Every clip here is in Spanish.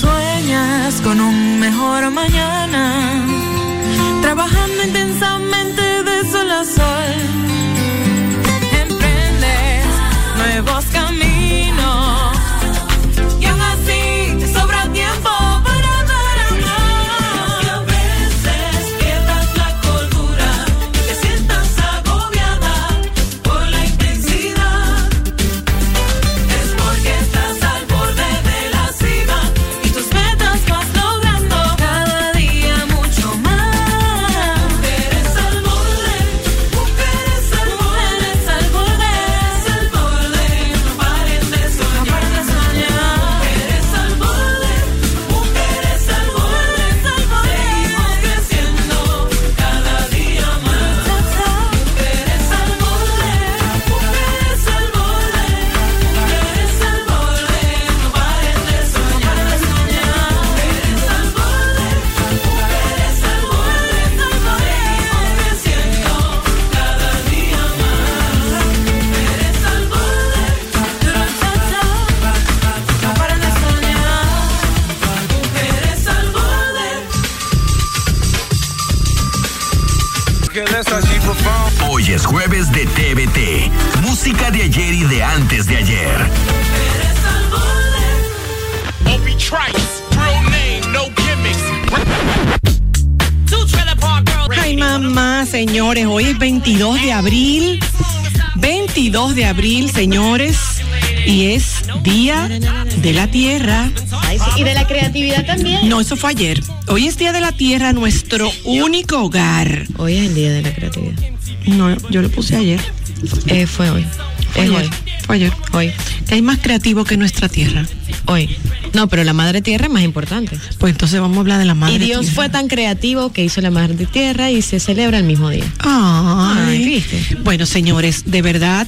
Sueñas con un mejor mañana, trabajando intensamente de sol a sol. Emprendes nuevos caminos Hoy es jueves de TVT. Música de ayer y de antes de ayer. Ay, mamá, señores, hoy es 22 de abril. 22 de abril, señores. Y es Día de la Tierra. Y de la creatividad también. No, eso fue ayer. Hoy es Día de la Tierra, nuestro único hogar. Hoy es el día de la creatividad. No, yo lo puse ayer. Eh, fue hoy. Fue es ayer. hoy. Fue ayer. Hoy. ¿Qué hay más creativo que nuestra tierra? Hoy. No, pero la madre tierra es más importante. Pues entonces vamos a hablar de la madre y Dios tierra. fue tan creativo que hizo la madre tierra y se celebra el mismo día. Ay, Ay, ¿viste? Bueno, señores, de verdad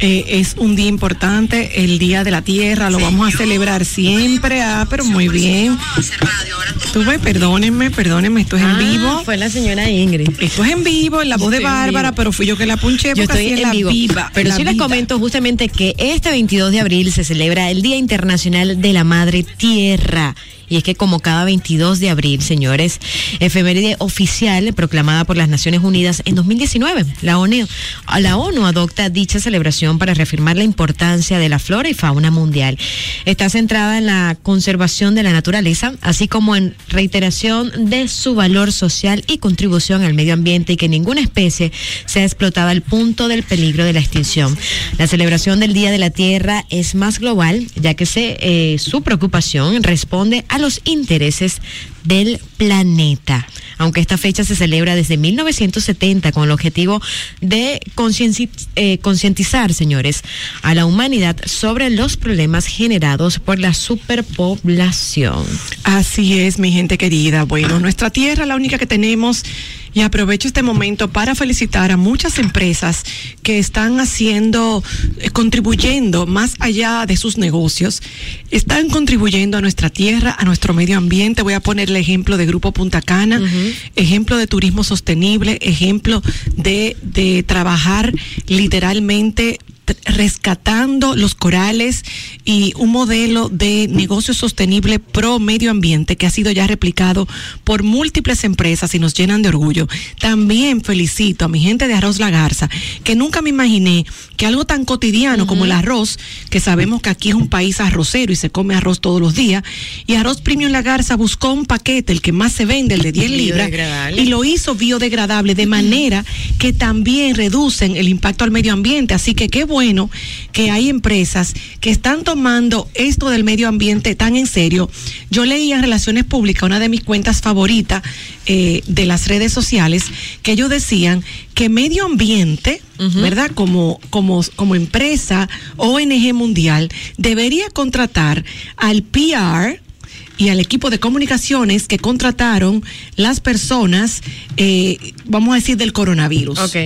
eh, es un día importante, el Día de la Tierra, lo vamos a celebrar siempre. Ah, pero muy bien. Tú ves, perdónenme, perdónenme, esto es en Ah, vivo. Fue la señora Ingrid. Esto es en vivo, en la voz de Estoy Bárbara, pero fui yo que la punché Yo porque estoy así es en la vivo. viva. Pero la sí les comento justamente que este 22 de abril se celebra el Día Internacional de la Madre Tierra. Y es que como cada 22 de abril, señores, efeméride oficial proclamada por las Naciones Unidas en 2019, la ONU, la ONU adopta dicha celebración para reafirmar la importancia de la flora y fauna mundial. Está centrada en la conservación de la naturaleza, así como en reiteración de su valor social y contribución al medio ambiente y que ninguna especie sea explotada al punto del peligro de la extinción. La celebración del Día de la Tierra es más global, ya que se, eh, su preocupación responde a los intereses del planeta. Aunque esta fecha se celebra desde 1970 con el objetivo de eh, concientizar, señores, a la humanidad sobre los problemas generados por la superpoblación. Así es, mi gente querida. Bueno, nuestra tierra, la única que tenemos, y aprovecho este momento para felicitar a muchas empresas que están haciendo, eh, contribuyendo más allá de sus negocios, están contribuyendo a nuestra tierra, a nuestro medio ambiente. Voy a poner el ejemplo de Grupo Punta Cana, ejemplo de turismo sostenible, ejemplo de, de trabajar literalmente rescatando los corales y un modelo de negocio sostenible pro medio ambiente que ha sido ya replicado por múltiples empresas y nos llenan de orgullo. También felicito a mi gente de Arroz La Garza, que nunca me imaginé que algo tan cotidiano como el arroz, que sabemos que aquí es un país arrocero y se come arroz todos los días, y Arroz Premium La Garza buscó un paquete, el que más se vende, el de 10 libras, y lo hizo biodegradable de manera que también reducen el impacto al medio ambiente. Así que qué bueno que hay empresas que están tomando esto del medio ambiente tan en serio. Yo leí en Relaciones Públicas, una de mis cuentas favoritas eh, de las redes sociales, que ellos decían que medio ambiente, ¿verdad? Como, como, como empresa ONG mundial, debería contratar al PR y al equipo de comunicaciones que contrataron las personas, eh, vamos a decir, del coronavirus. Ok.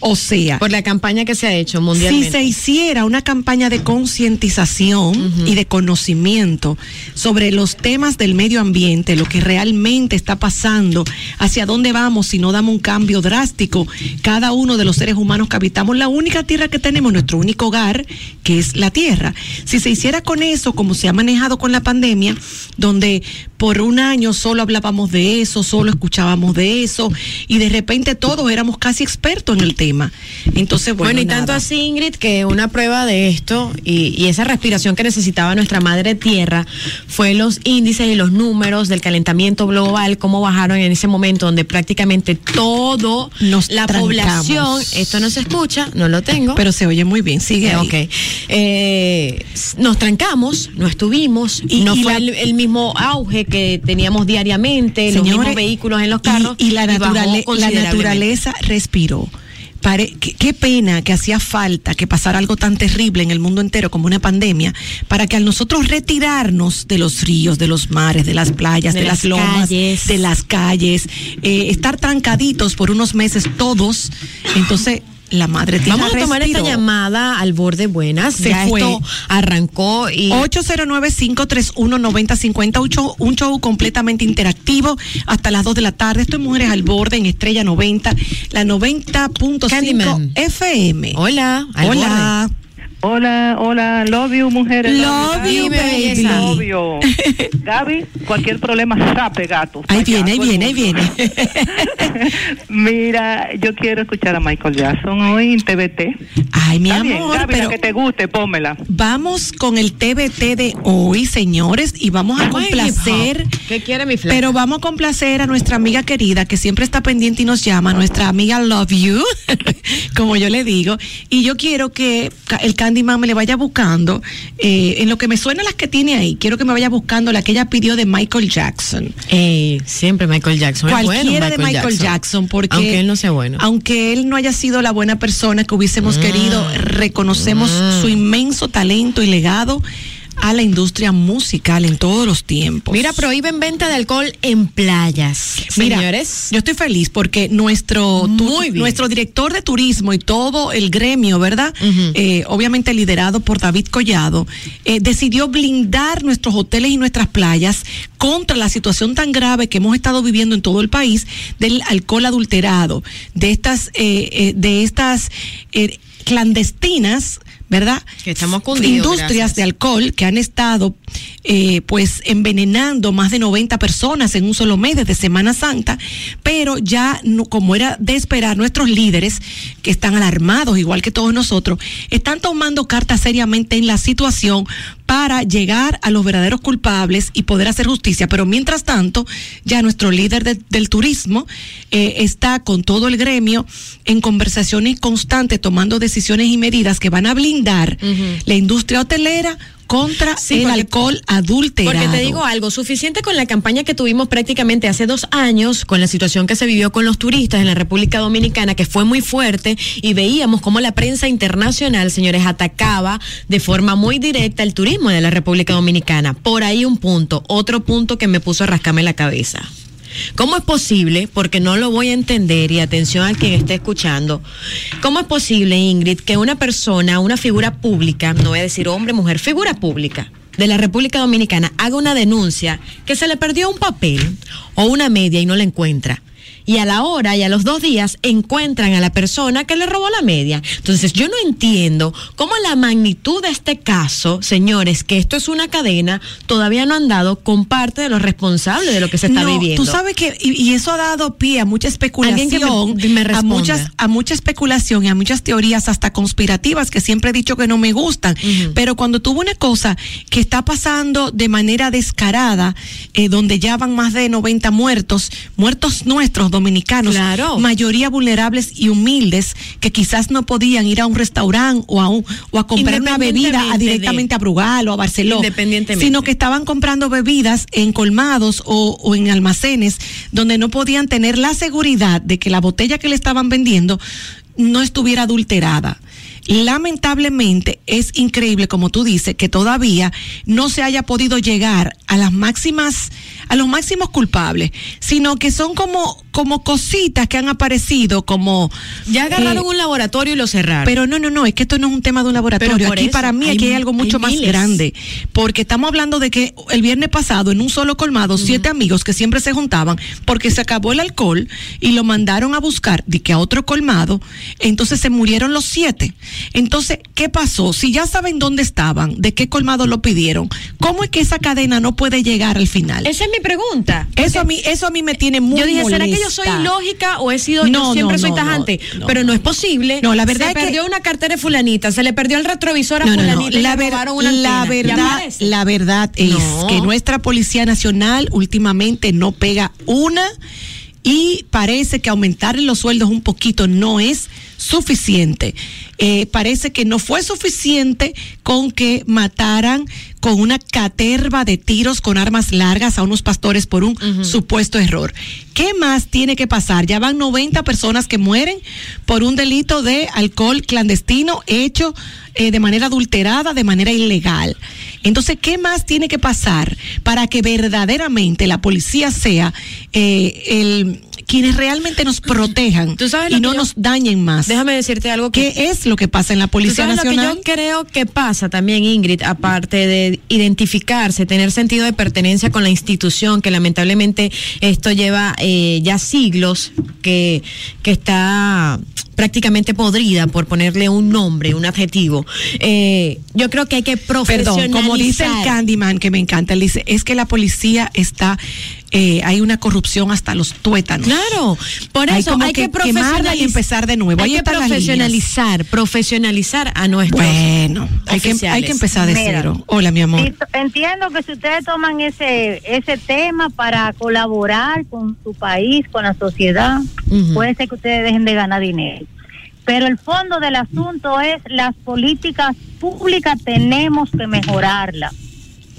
O sea, Por la campaña que se ha hecho si mundialmente. se hiciera una campaña de concientización y de conocimiento sobre los temas del medio ambiente, lo que realmente está pasando, hacia dónde vamos si no damos un cambio drástico, cada uno de los seres humanos que habitamos la única tierra que tenemos, nuestro único hogar, que es la tierra. Si se hiciera con eso, como se ha manejado con la pandemia, donde por un año solo hablábamos de eso, solo escuchábamos de eso, y de repente todos éramos casi expertos en el tema. Entonces, bueno, Bueno, y nada. tanto así, Ingrid, que una prueba de esto y, y esa respiración que necesitaba nuestra madre tierra fue los índices y los números del calentamiento global, cómo bajaron en ese momento donde prácticamente todo Nos la trancamos. población, esto no se escucha, no lo tengo. Pero se oye muy bien, sigue Eh, ahí. ok. Eh, nos trancamos, no estuvimos, Y- no y fue la- el, el mismo auge que teníamos diariamente, los Señores, mismos vehículos en los carros. Y, y la, naturaleza respiró. Pare- qué, qué pena que hacía falta que pasara algo tan terrible en el mundo entero como una pandemia para que al nosotros retirarnos de los ríos, de los mares, de las playas, De de, las las lomas, calles. de las calles, eh, estar trancaditos por unos meses todos, entonces la madre tierra Vamos a tomar esta llamada al borde buenas. Se ya fue. esto arrancó y 809-531-9050, un show, un show completamente interactivo hasta las 2 de la tarde. Esto es Mujeres al Borde en Estrella 90, la 90.5 Candyman. FM. Hola, Hola. Hola, hola, love you, mujeres. Love you, baby. Love you. Gaby, cualquier problema, sape, gato. Ahí viene, ahí viene, ahí viene. Mira, yo quiero escuchar a Michael Jackson hoy en TVT. Ay, mi Está bien, amor, Gaby, la pero que te guste, pómela. vamos con el TBT de hoy, señores, y vamos a complacer. ¿Qué quiere mi flaca? Pero vamos a complacer a nuestra amiga querida que siempre está pendiente y nos llama, nuestra amiga Love You, como yo le digo. Y yo quiero que el Candyman me le vaya buscando, eh, en lo que me suena las que tiene ahí, quiero que me vaya buscando la que ella pidió de Michael Jackson. Ey, siempre Michael Jackson. Cualquiera bueno de Michael Jackson, porque Aunque él no sea bueno. aunque él no haya sido la buena persona que hubiésemos querido, reconocemos su inmenso talento y legado a la industria musical en todos los tiempos. Mira, prohíben venta de alcohol en playas. Mira, Señores. yo estoy feliz porque nuestro, tu- nuestro director de turismo y todo el gremio, ¿verdad? Eh, obviamente liderado por David Collado, eh, decidió blindar nuestros hoteles y nuestras playas contra la situación tan grave que hemos estado viviendo en todo el país del alcohol adulterado, de estas, eh, eh, de estas eh, clandestinas. ¿Verdad? Que estamos cundidos, Industrias gracias. de alcohol que han estado eh, pues envenenando más de 90 personas en un solo mes desde Semana Santa, pero ya no- como era de esperar, nuestros líderes que están alarmados igual que todos nosotros, están tomando cartas seriamente en la situación para llegar a los verdaderos culpables y poder hacer justicia. Pero mientras tanto, ya nuestro líder de- del turismo eh, está con todo el gremio en conversaciones constantes, tomando decisiones y medidas que van a blindar la industria hotelera contra Sí, el porque- alcohol adulterado. Porque te digo algo, suficiente con la campaña que tuvimos prácticamente hace dos años, con la situación que se vivió con los turistas en la República Dominicana, que fue muy fuerte, y veíamos cómo la prensa internacional, señores, atacaba de forma muy directa el turismo de la República Dominicana. Por ahí un punto, otro punto que me puso a rascarme la cabeza. ¿Cómo es posible, porque no lo voy a entender y atención a quien esté escuchando, cómo es posible, Ingrid, que una persona, una figura pública, no voy a decir hombre, mujer, figura pública de la República Dominicana haga una denuncia que se le perdió un papel o una media y no la encuentra? Y a la hora y a los dos días encuentran a la persona que le robó la media. Entonces yo no entiendo cómo la magnitud de este caso, señores, que esto es una cadena, todavía no han dado con parte de los responsables de lo que se está No, viviendo. Tú sabes que, y, y eso ha dado pie a mucha especulación, que me- me a muchas, a mucha especulación y a muchas teorías hasta conspirativas que siempre he dicho que no me gustan. Pero cuando tuvo una cosa que está pasando de manera descarada, eh, donde ya van más de 90 muertos, muertos nuestros dominicanos, Claro. mayoría vulnerables y humildes, que quizás no podían ir a un restaurante o a, un, o a comprar una bebida a Independientemente de- directamente a Brugal o a Barcelona, Independientemente. sino que estaban comprando bebidas en colmados o, o en almacenes donde no podían tener la seguridad de que la botella que le estaban vendiendo no estuviera adulterada. Lamentablemente es increíble, como tú dices, que todavía no se haya podido llegar a las máximas, a los máximos culpables, sino que son como, como cositas que han aparecido, como ya agarraron eh, un laboratorio y lo cerraron. pero no, no, no, es que esto no es un tema de un laboratorio. Aquí eso, para mí hay aquí hay algo hay mucho más grande, porque estamos hablando de que el viernes pasado en un solo colmado siete amigos que siempre se juntaban porque se acabó el alcohol y lo mandaron a buscar de que a otro colmado, entonces se murieron los siete. Entonces, ¿qué pasó? Si ya saben dónde estaban, de qué colmado lo pidieron, ¿cómo es que esa cadena no puede llegar al final? Esa es mi pregunta. Eso a mí, eso a mí me tiene muy yo dije, ¿será que yo soy ilógica o he sido, No, yo siempre no, soy tajante? no, pero no, es posible. No, la verdad se es que- perdió una cartera de fulanita, se le perdió el retrovisor a fulanita y La, ver- una la antena. ¿Ya verdad, la verdad es que nuestra Policía Nacional últimamente no pega una y parece que aumentar los sueldos un poquito no es suficiente. Eh, parece que no fue suficiente con que mataran con una caterva de tiros con armas largas a unos pastores por un supuesto error. ¿Qué más tiene que pasar? Ya van 90 personas que mueren por un delito de alcohol clandestino hecho eh, de manera adulterada, de manera ilegal. Entonces, ¿qué más tiene que pasar para que verdaderamente la policía sea eh, el quienes realmente nos protejan Tú sabes y no yo- nos dañen más? Déjame decirte algo que ¿Qué es lo que pasa en la ¿Tú Policía sabes Nacional? Lo que yo creo que pasa también, Ingrid, aparte de identificarse, tener sentido de pertenencia con la institución, que lamentablemente esto lleva eh, ya siglos que, que está prácticamente podrida, por ponerle un nombre, un adjetivo. Eh, yo creo que hay que profesionalizar. Perdón, como dice el Candyman, que me encanta, él dice, es que la policía está, eh, hay una corrupción hasta los tuétanos. Claro, por Hay eso como hay que, que quemarla y empezar de nuevo. Hay Ahí que profesionalizar, profesionalizar a nuestros Bueno, hay que, hay que empezar de Mira. cero. Hola, mi amor. Entiendo que si ustedes toman ese ese tema para colaborar con su país, con la sociedad, puede ser que ustedes dejen de ganar dinero. Pero el fondo del asunto es las políticas públicas tenemos que mejorarlas.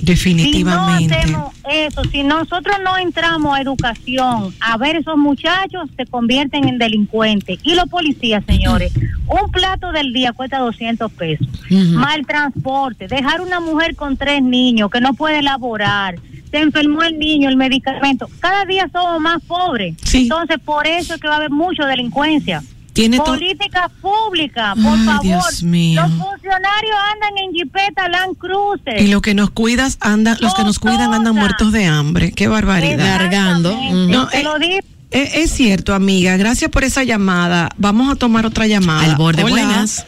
Definitivamente. Si no hacemos eso, si nosotros no entramos a educación, a ver esos muchachos se convierten en delincuentes. Y los policías, señores, un plato del día cuesta 200 pesos. Ujú. Mal transporte, dejar una mujer con tres niños que no puede laborar. Se enfermó el niño, el medicamento. Cada día somos más pobres. Sí. Entonces, por eso es que va a haber mucha delincuencia. Tiene to- Política pública, por Ay, favor. Dios mío. Los funcionarios andan en jipeta Land Cruiser. Y lo que nos cuidas andan, los que nos cuidan andan muertos de hambre. Qué barbaridad. Largando. No, Te eh, lo digo. Eh, es cierto, amiga. Gracias por esa llamada. Vamos a tomar otra llamada. Al borde, Hola. buenas.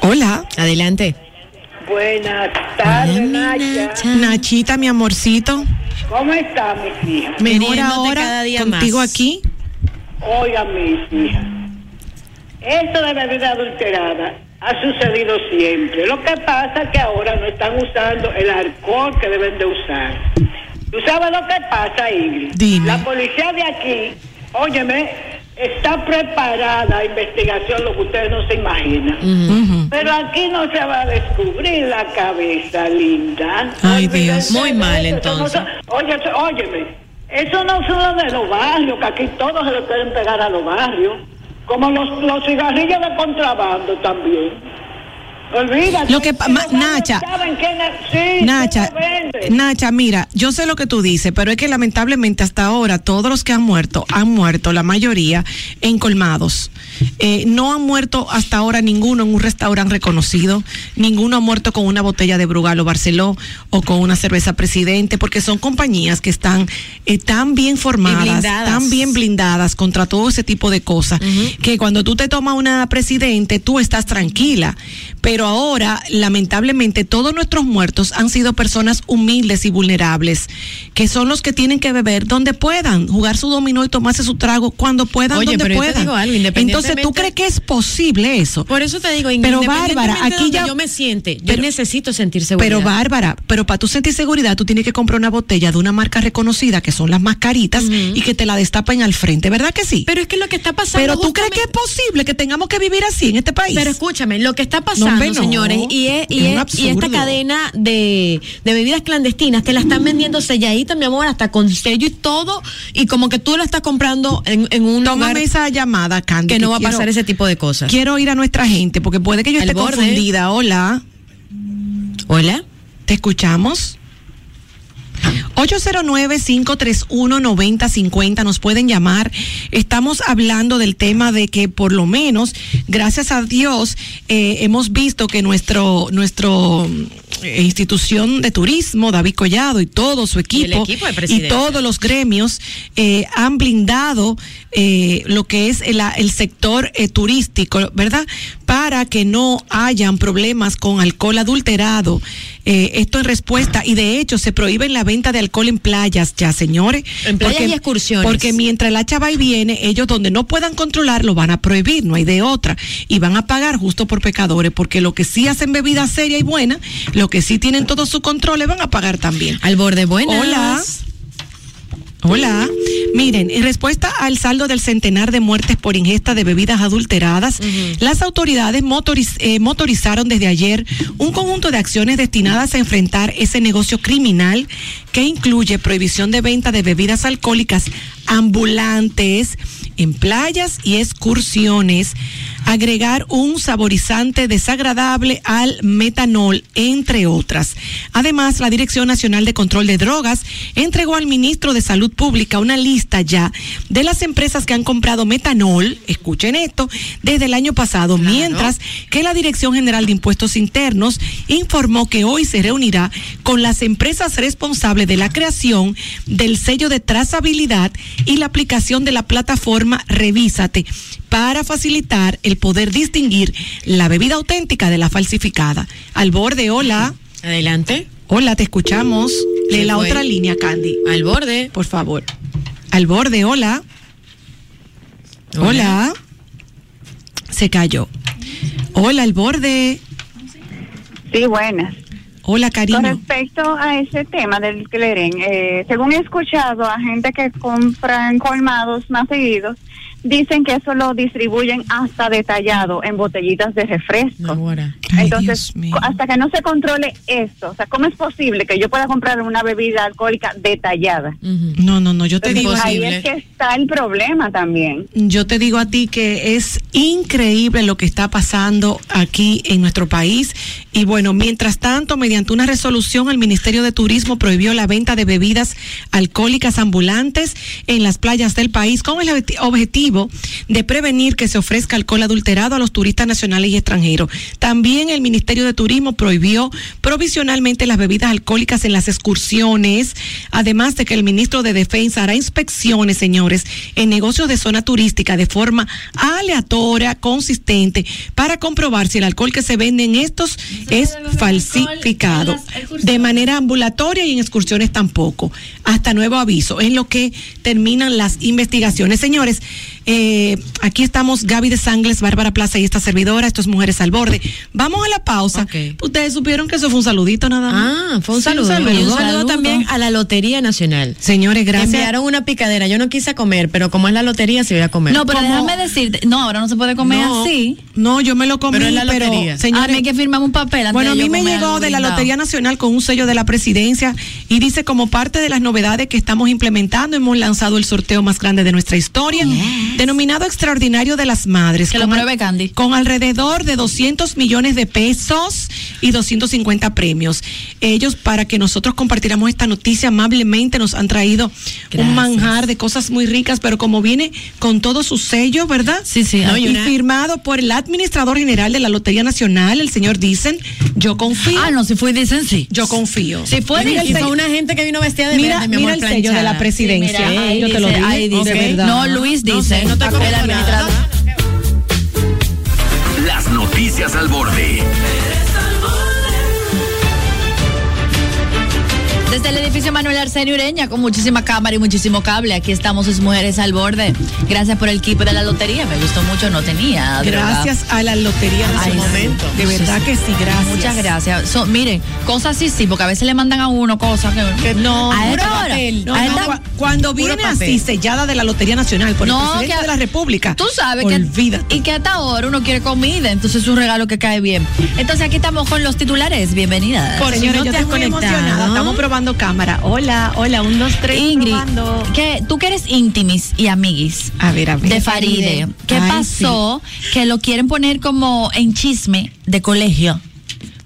Hola. Adelante. Buenas tardes, Nacha. Nachita, mi amorcito. ¿Cómo está, mis hijas? Mejor ahora cada día contigo más. aquí. Oigan, mis hijas. Esto de bebida adulterada ha sucedido siempre. Lo que pasa es que ahora no están usando el alcohol que deben de usar. ¿Tú sabes lo que pasa, Ingrid? Dime. La policía de aquí, óyeme, está preparada a investigación, lo que ustedes no se imaginan. Pero aquí no se va a descubrir la cabeza, linda. Ay, Dios. Muy mal, no entonces. eso- óyeme, eso no solo de los barrios, que aquí todos se le pueden pegar a los barrios, como los, los cigarrillos de contrabando también. Olvídate. Lo que ma- Nacha. sí, Nacha. Nacha, mira, yo sé lo que tú dices, pero es que lamentablemente hasta ahora todos los que han muerto, han muerto, la mayoría, en colmados. Eh, no han muerto hasta ahora ninguno en un restaurante reconocido, ninguno ha muerto con una botella de Brugal o Barceló o con una cerveza presidente, porque son compañías que están eh, tan bien formadas, tan bien blindadas contra todo ese tipo de cosas, que cuando tú te tomas una presidente, tú estás tranquila. Pero ahora, lamentablemente, todos nuestros muertos han sido personas humildes y vulnerables, que son los que tienen que beber donde puedan, jugar su dominó y tomarse su trago cuando puedan, Oye, donde pero yo te puedan. digo algo, Entonces, ¿tú crees que es posible eso? Por eso te digo, Pero Bárbara, aquí ya- yo me siente, yo Pero- necesito sentir seguridad. Pero Bárbara, pero para tú sentir seguridad, tú tienes que comprar una botella de una marca reconocida, que son las más caritas, y que te la destapen al frente, ¿verdad que sí? Pero es que lo que está pasando. Pero tú crees que es posible que tengamos que vivir así en este país. Pero escúchame, lo que está pasando, no. señores, y, es, y, Es y esta cadena de, de bebidas clandestinas te la están vendiendo selladita, mi amor, hasta con sello y todo, y como que tú la estás comprando en, en un Tómame lugar esa llamada, Candy. que no va a pasar ese tipo de cosas. Quiero ir a nuestra gente, porque puede que yo esté borde. confundida. Hola, Hola. ¿te escuchamos? 809-531-9050 nos pueden llamar. Estamos hablando del tema de que por lo menos, gracias a Dios, eh, hemos visto que nuestro, nuestro eh, institución de turismo, David Collado y todo su Y equipo y todos los gremios eh, han blindado lo que es el, el sector turístico, ¿verdad? Para que no hayan problemas con alcohol adulterado. Eh, esto en respuesta, y de hecho se prohíbe la venta de alcohol en playas ya, señores. En playas y excursiones. Porque mientras la chava y viene, ellos donde no puedan controlar lo van a prohibir, no hay de otra. Y van a pagar justo por pecadores, porque lo que sí hacen bebida seria y buena, lo que sí tienen todo su control, le van a pagar también. Al borde, buenas. Hola. Hola. Miren, en respuesta al saldo del centenar de muertes por ingesta de bebidas adulteradas, las autoridades motoriz- eh, motorizaron desde ayer un conjunto de acciones destinadas a enfrentar ese negocio criminal que incluye prohibición de venta de bebidas alcohólicas ambulantes en playas y excursiones, agregar un saborizante desagradable al metanol, entre otras. Además, la Dirección Nacional de Control de Drogas entregó al ministro de Salud Pública una lista ya de las empresas que han comprado metanol, escuchen esto, desde el año pasado, mientras que la Dirección General de Impuestos Internos informó que hoy se reunirá con las empresas responsables de la creación del sello de trazabilidad y la aplicación de la plataforma Revísate para facilitar el poder distinguir la bebida auténtica de la falsificada. Al borde, hola. Adelante. Hola, te escuchamos. Lee Se la fue. otra línea, Candy, Al borde. por favor. Al borde, hola. Hola. Se cayó. Hola, al borde. Sí, buenas. Hola, Con respecto a ese tema del cleren, eh, según he escuchado a gente que compran colmados más seguidos, dicen que eso lo distribuyen hasta detallado en botellitas de refresco. Ahora. Ay, Entonces, hasta que no se controle esto, o sea, ¿cómo es posible que yo pueda comprar una bebida alcohólica detallada? No, no, no, yo te Entonces, digo ahí es que está el problema también. Yo te digo a ti que es increíble lo que está pasando aquí en nuestro país. Y bueno, mientras tanto, mediante una resolución, el Ministerio de Turismo prohibió la venta de bebidas alcohólicas ambulantes en las playas del país con el objet- objetivo de prevenir que se ofrezca alcohol adulterado a los turistas nacionales y extranjeros. También el Ministerio de Turismo prohibió provisionalmente las bebidas alcohólicas en las excursiones, además de que el ministro de Defensa hará inspecciones, señores, en negocios de zona turística de forma aleatoria, consistente, para comprobar si el alcohol que se vende en estos es falsificado. De manera ambulatoria y en excursiones tampoco. Hasta nuevo aviso. Es lo que terminan las investigaciones. Señores, eh, aquí estamos Gaby de Sangles, Bárbara Plaza y esta servidora. Esto es Mujeres al Borde. Vamos a la pausa. Ustedes supieron que eso fue un saludito nada más. Ah, fue un Sí, saludo. Y un saludo también a la Lotería Nacional. Señores, gracias. Enviaron una picadera. Yo no quise comer, pero como es la lotería, se voy a comer. No, pero ¿Cómo? déjame decirte, no, ahora no se puede comer No, así. No, yo me lo comí, Pero pero, es la lotería. a señores, mí hay que firmar un papel antes Bueno, a mí me llegó de la. Lotería Nacional con un sello de la presidencia y dice como parte de las novedades que estamos implementando hemos lanzado el sorteo más grande de nuestra historia, denominado Extraordinario de las Madres. Que lo con pruebe Candy. Con alrededor de 200 millones de pesos y 250 premios. Ellos, para que nosotros compartiéramos esta noticia, amablemente nos han traído un manjar de cosas muy ricas, pero como viene con todo su sello, ¿verdad? Sí, sí. No, y una- firmado por el administrador general de la Lotería Nacional, el señor Dicen. Yo confío. Ah, no, si fue dicen sí. Yo confío. Si fue sello- una gente que vino vestida de Mira, mi mira el sello de la presidencia. Sí, mira, ahí yo te lo dice, ahí. No, Luis No dice. sé, no estoy el administrador. Las noticias al borde. Desde el edificio Manuel Arsenio Ureña, con muchísima cámara y muchísimo cable, aquí estamos sus mujeres al borde. Gracias por el equipo de la lotería, me gustó mucho, no tenía. Gracias a la Lotería Ay, Nacional. sí. De verdad Sí, que sí, gracias. Muchas gracias. So, miren, cosas así sí, porque a veces le mandan a uno cosas que, Que no, a puro esta hora, papel. No, a esta- cuando viene así sellada de la Lotería Nacional por No, el presidente que- de la República. Tú sabes olvídate. que y que hasta ahora uno quiere comida, entonces es un regalo que cae bien. Entonces aquí estamos con los titulares, bienvenida. Por si Señores, no yo estoy muy emocionada. Estamos probando cámara. Hola, hola, un, dos, tres. Ingrid, probando. que tú que eres íntimis y amiguis A ver, a ver. de Faride, ¿qué Ay, pasó? Que lo quieren poner como en chisme de colegio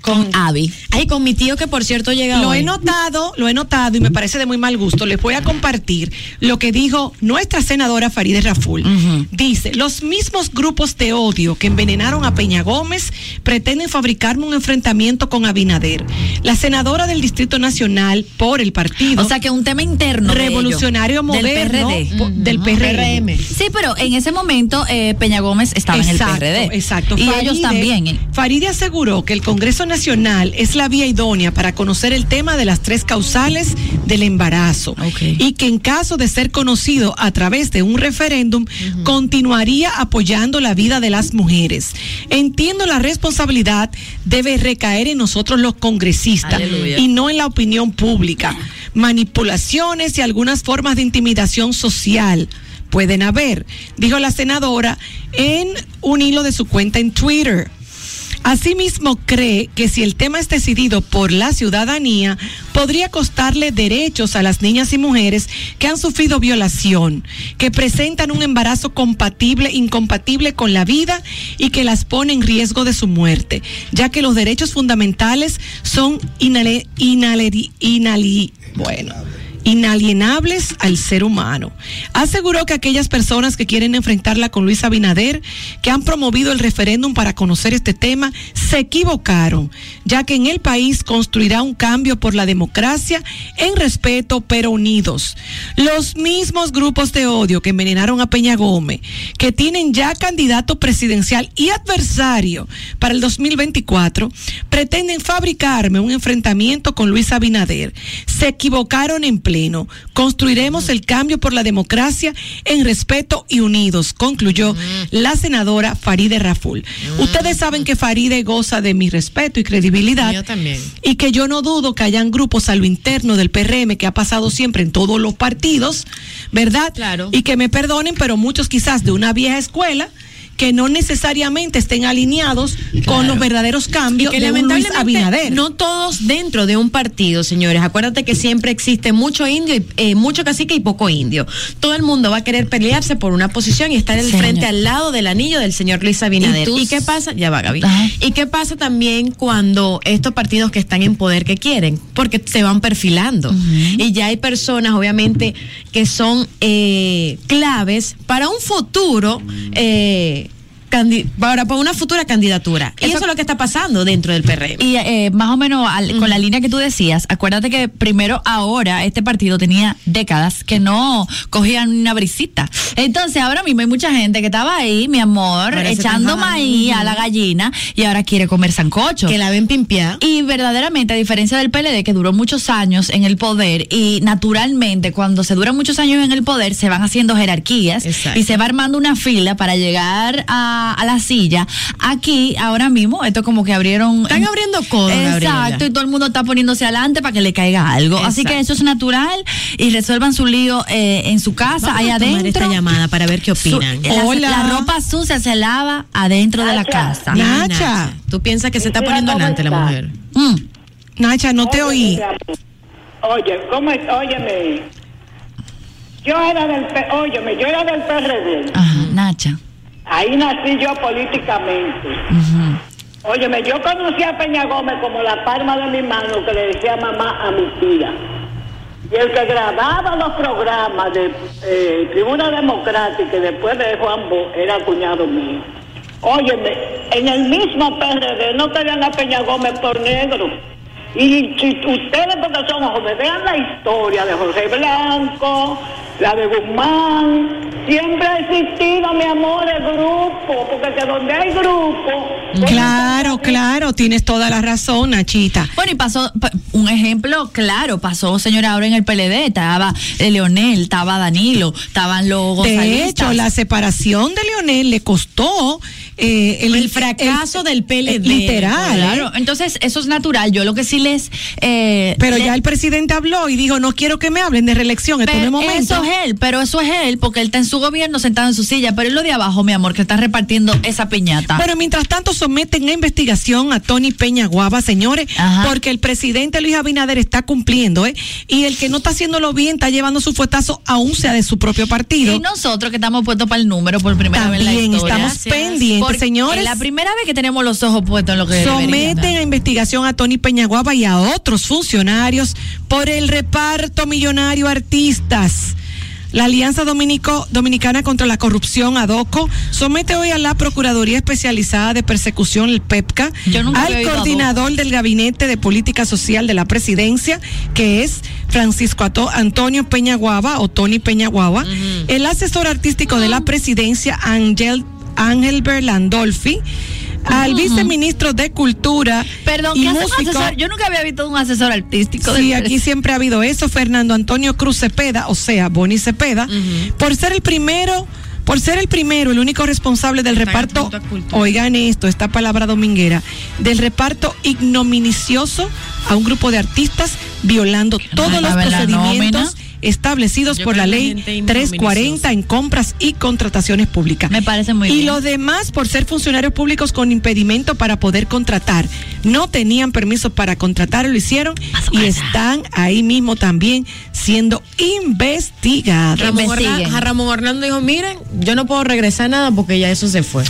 con Abby. Ay, con mi tío que por cierto llega Lo hoy. he notado, lo he notado y me parece de muy mal gusto. Les voy a compartir lo que dijo nuestra senadora Farideh Raful. Dice, los mismos grupos de odio que envenenaron a Peña Gómez pretenden fabricarme un enfrentamiento con Abinader. La senadora del Distrito Nacional por el partido O sea que un tema interno de revolucionario ellos, moderno del PRD. del PRM. Sí, pero en ese momento eh, Peña Gómez estaba en el PRD. Exacto. Y Faride- ellos también. eh. Faride aseguró que el Congreso Nacional es la vía idónea para conocer el tema de las tres causales del embarazo Ok. y que en caso de ser conocido a través de un referéndum continuaría apoyando la vida de las mujeres. Entiendo la responsabilidad debe recaer en nosotros los congresistas Aleluya. y no en la opinión pública. Manipulaciones y algunas formas de intimidación social pueden haber, dijo la senadora en un hilo de su cuenta en Twitter. Asimismo, cree que si el tema es decidido por la ciudadanía, podría costarle derechos a las niñas y mujeres que han sufrido violación, que presentan un embarazo compatible, incompatible con la vida y que las pone en riesgo de su muerte, ya que los derechos fundamentales son inale- bueno, inalienables al ser humano. Aseguró que aquellas personas que quieren enfrentarla con Luis Abinader, que han promovido el referéndum para conocer este tema, se equivocaron, ya que en el país construirá un cambio por la democracia en respeto pero unidos. Los mismos grupos de odio que envenenaron a Peña Gómez, que tienen ya candidato presidencial y adversario para el 2024, pretenden fabricarme un enfrentamiento con Luis Abinader. Se equivocaron en pleno. Construiremos el cambio por la democracia en respeto y unidos, concluyó la senadora Faride Raful. Ustedes saben que Faride goza de mi respeto y credibilidad. Yo también. Y que yo no dudo que hayan grupos a lo interno del PRM que ha pasado siempre en todos los partidos, ¿verdad? Claro. Y que me perdonen, pero muchos quizás de una vieja escuela que no necesariamente estén alineados con los verdaderos Y cambios que de Luis Abinader. no todos dentro de un partido, señores. Acuérdate que siempre existe mucho indio, y, eh, mucho cacique y poco indio. Todo el mundo va a querer pelearse por una posición y estar el Señor. frente al lado del anillo del señor Luis Abinader. ¿Y tú- ¿Y, qué pasa? Ya va, Gaby. Ajá. ¿Y qué pasa también cuando estos partidos que están en poder que quieren? Porque se van perfilando. Y ya hay personas, obviamente, que son eh, claves para un futuro. eh, para, para una futura candidatura. Y Eso- es lo que está pasando dentro del PRM. Y eh, más o menos al- con la línea que tú decías, acuérdate que primero ahora este partido tenía décadas que no cogían una brisita. Entonces ahora mismo hay mucha gente que estaba ahí, mi amor, Ahora echando maíz a la gallina y ahora quiere comer sancocho. que la ven pimpear. Y verdaderamente, a diferencia del PLD, que duró muchos años en el poder, y naturalmente, cuando se duran muchos años en el poder, se van haciendo jerarquías Exacto. y se va armando una fila para llegar a la, a la silla. Aquí, ahora mismo, esto como que abrieron. Están abriendo codo, Exacto, Gabriela. y todo el mundo está poniéndose adelante para que le caiga algo. Así que eso es natural y resuelvan su lío eh, en su casa, Vamos ahí a tomar adentro. esta llamada para ver qué opinan. la, Hola. la ropa sucia se lava adentro de la casa. Nacha. ¿Tú piensas que se está poniendo ¿cómo adelante la mujer? Mm. Nacha, no te Oye, oí. Oye, ¿cómo es? Óyeme. Yo era del, óyeme, yo era del PRD. Ajá, Nacha. Ahí nací yo políticamente. Óyeme, yo conocí a Peña Gómez como la palma de mi mano que le decía mamá a mi tía. Y el que grababa los programas de eh, Tribuna Democrática y después de Juan Bo era cuñado mío. Óyeme, en el mismo PRD no querían a Peña Gómez por negro. Y si ustedes, porque son jóvenes, vean la historia de José Blanco, la de Guzmán. Siempre ha existido, mi amor, el grupo, porque que donde hay grupo. Claro, claro, tienes toda la razón, Nachita. Bueno, y pasó, pa- un ejemplo claro, pasó, señora, ahora en el PLD, estaba eh, Leonel, estaba Danilo, estaban los De hecho, la separación de Leonel le costó eh, el, El fracaso del PLD. Literal. Claro, ¿eh? entonces eso es natural. Yo lo que sí les. eh, Pero ya el presidente habló y dijo, no quiero que me hablen de reelección, esto no es momento. eso es él, pero eso es él, porque él está en su gobierno sentado en su silla, pero es lo de abajo, mi amor, que está repartiendo esa piñata. Pero mientras tanto someten a investigación a Tony Peña Guava, señores, Ajá. porque el presidente Luis Abinader está cumpliendo, ¿eh? Y el que no está haciéndolo bien está llevando su fuetazo aún sea de su propio partido. y nosotros que estamos puestos para el número por primera vez en También la historia. estamos pendientes, Porque señores. Es la primera vez que tenemos los ojos puestos en lo que Someten a investigación a Tony Peñaguaba y a otros funcionarios por el reparto millonario artistas. La Alianza Dominico, Dominicana contra la Corrupción, ADOCO, somete hoy a la Procuraduría Especializada de Persecución, el PEPCA, al coordinador del Gabinete de Política Social de la Presidencia, que es Francisco Ato- Antonio Peñaguaba o Tony Peñaguaba, el asesor artístico de la Presidencia, Ángel, Ángel Berlandolfi, al viceministro de Cultura Perdón, y ¿qué hace un músico. asesor? Yo nunca había visto un asesor artístico. Sí, aquí siempre ha habido eso, Fernando Antonio Cruz Cepeda, o sea, Boni Cepeda, por ser el primero, por ser el primero, el único responsable del reparto, oigan esto, esta palabra dominguera, del reparto ignominicioso a un grupo de artistas violando todos los procedimientos nómina. Establecidos Yo por la ley gente 340 en compras y contrataciones públicas. Me parece muy y bien. los demás por ser funcionarios públicos con impedimento para poder contratar. No tenían permiso para contratar, lo hicieron y están ahí mismo también siendo investigados. Ramón. Orla- Ramón Orlando dijo, miren, yo no puedo regresar nada porque ya eso se fue.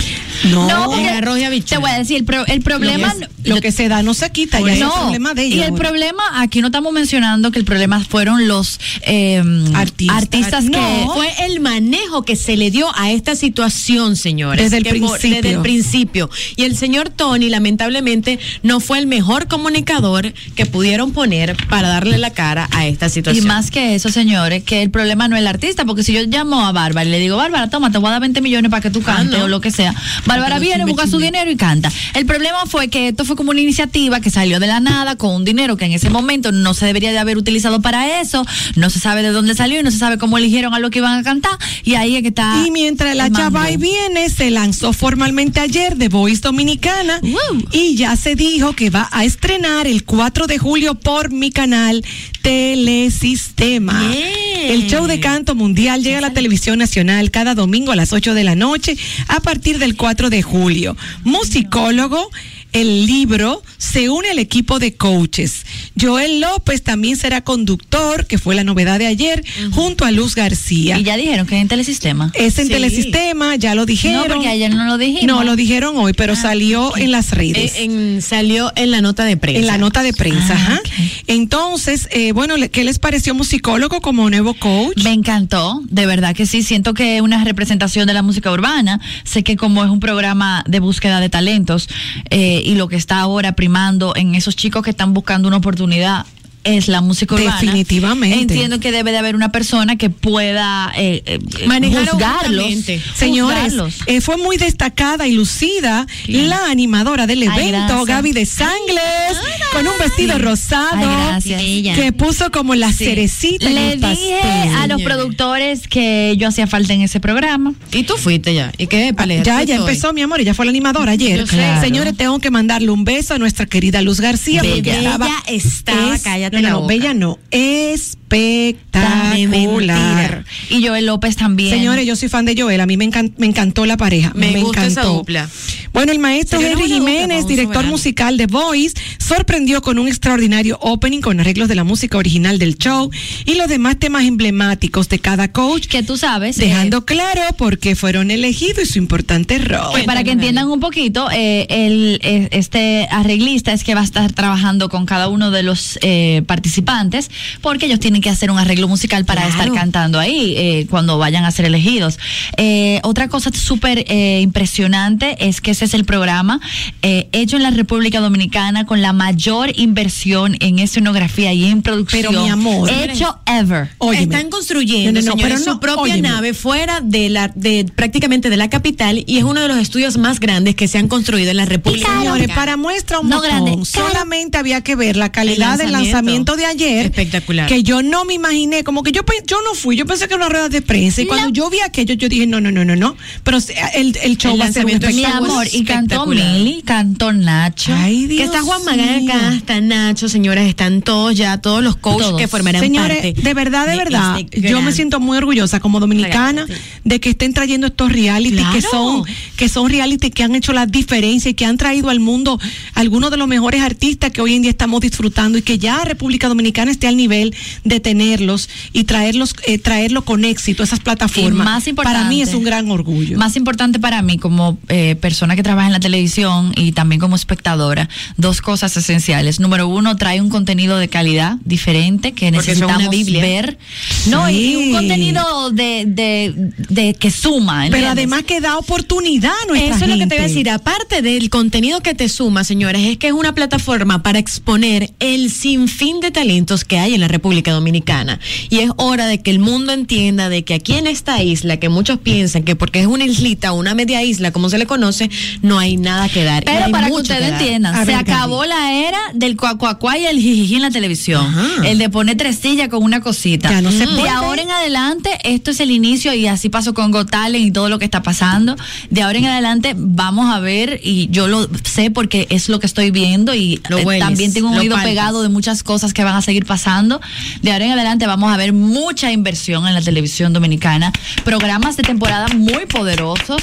No, No, porque y te voy a decir, el, pro- el problema... lo, que, lo que se da no se quita, ya es el problema de ellos. Y el ahora. problema, aquí no estamos mencionando que el problema fueron los eh, Artistas. artistas que... No, fue el manejo que se le dio a esta situación, señores. Desde el Que principio. desde el principio. Y el señor Tony, lamentablemente, no fue el mejor comunicador que pudieron poner para darle la cara a esta Y situación. más que eso, señores, que el problema no es el artista, porque si yo llamo a Bárbara y le digo, Bárbara, toma, te voy a dar 20 millones para que tú cantes no. o lo que sea, Bárbara viene, busca su dinero y canta. El problema fue que esto fue como una iniciativa que salió de la nada con un dinero que en ese momento no se debería de haber utilizado para eso, no se sabe de dónde salió y no se sabe cómo eligieron a lo que iban a cantar, y ahí es que está. Y mientras la chava ahí viene, se lanzó formalmente ayer de Voice Dominicana Wow. y ya se dijo que va a estrenar el 4 de julio por mi canal Telesistema. Bien. El show de canto mundial llega a la televisión nacional cada domingo a las 8 de la noche a partir del 4 de julio. Musicólogo. El libro se une al equipo de coaches. Joel López también será conductor, que fue la novedad de ayer, junto a Luz García. Y ya dijeron que es en telesistema. Es en Sí. Telesistema, ya lo dijeron. No, porque ayer no lo dijimos. No, lo dijeron hoy, pero salió en las redes. Eh, en- salió en la nota de prensa. en la nota de prensa, Ah, ajá. Entonces, eh, bueno, ¿qué les pareció musicólogo como nuevo coach? Me encantó, de verdad que sí. Siento que es una representación de la música urbana. Sé que como es un programa de búsqueda de talentos eh, y lo que está ahora primando en esos chicos que están buscando una oportunidad es la música urbana. Definitivamente. Entiendo que debe de haber una persona que pueda eh, eh, Manejar juzgarlos. Señores, juzgarlos. eh, fue muy destacada y lucida la animadora del evento. Gaby de Sangles, con un vestido rosado Ay, que puso como la cerecita en Le el dije pastel. a los productores que yo hacía falta en ese programa. Y tú fuiste ya. ¿Y qué, Palea? Ya, Tú ya estoy. empezó, mi amor, ella fue la animadora ayer. Claro. Señores, tengo que mandarle un beso a nuestra querida Luz García. porque Bella estaba, estaba, cállate no. Bella no, De espectacular. Y Joel López también. Señores, yo soy fan de Joel, a mí me, encan- me encantó la pareja. Me me gusta esa encantó. dupla. Bueno, el maestro Henry Jiménez, director musical de Voice, sorprendió con un extraordinario opening con arreglos de la música original del show y los demás temas emblemáticos de cada coach, que tú sabes. dejando eh, claro por qué fueron elegidos y su importante rol. que para que entiendan un poquito, eh, el, eh, este arreglista es que va a estar trabajando con cada uno de los eh, participantes, porque ellos tienen que hacer un arreglo musical para Claro. estar cantando ahí eh, cuando vayan a ser elegidos. Eh, otra cosa súper eh, impresionante es que ese es el programa eh, hecho en la República Dominicana con la mayor inversión en escenografía y en producción Pero, mi amor. hecho ever. Óyeme. Están construyendo No, no, no, señores, pero no, su propia óyeme. nave fuera de la de prácticamente de la capital y es uno de los estudios más grandes que se han construido en la República Señores, Dominicana. para muestra un No botón, grande, caro. solamente había que ver la calidad El del lanzamiento. lanzamiento de ayer. Espectacular. Que yo no me imaginé, como que yo yo no fui, yo pensé que era una rueda de prensa. Y cuando yo vi aquello, yo dije, no, no, no, no, no. Pero el, el show El va a ser Mi amor, y cantó. Mili, cantó Nacho. Ay, Dios que está Juan mío. Magaca, está Nacho, señores, están todos ya, todos los coaches Todos. que formarán Señores, parte. de verdad, de, verdad, este yo me siento muy orgullosa como dominicana de que estén trayendo estos reality que Claro. son que son reality que han hecho la diferencia y que han traído al mundo algunos de los mejores artistas que hoy en día estamos disfrutando y que ya República Dominicana esté al nivel de tenerlos y traerlos eh, traerlo con éxito a esas plataformas. Más importante, Para mí es un gran orgullo. Más importante para mí como eh, persona que trabaja en la televisión y también como espectadora, dos cosas esenciales. Número uno, trae un contenido de calidad diferente que Porque necesitamos ver. No, y un contenido de, de, de que suma. Pero además que da oportunidad a nuestra Eso es lo que te voy a decir. Aparte del contenido que te suma, señores, es que es una plataforma para exponer el sinfín de talentos que hay en la República Dominicana. Y es hora de que el mundo entienda de que aquí en esta isla, que muchos piensan que porque es una islita o una media isla, como se le conoce, no hay nada que dar. Pero para que ustedes entiendan, A se ver, acabó la era del cuacuacuá y el jijiji en la televisión. Ajá. El de poner tres sillas con una cosita. Ya no se De puede. ahora en adelante, esto es el inicio y así pasó con Got Talent y todo lo que está pasando. De ahora en adelante vamos a ver y yo lo sé porque es lo que estoy viendo y Lo eh, hueles, también tengo un oído palpas. pegado de muchas cosas que van a seguir pasando. De ahora en adelante vamos a ver mucha inversión en la televisión dominicana, programas de temporada muy poderosos.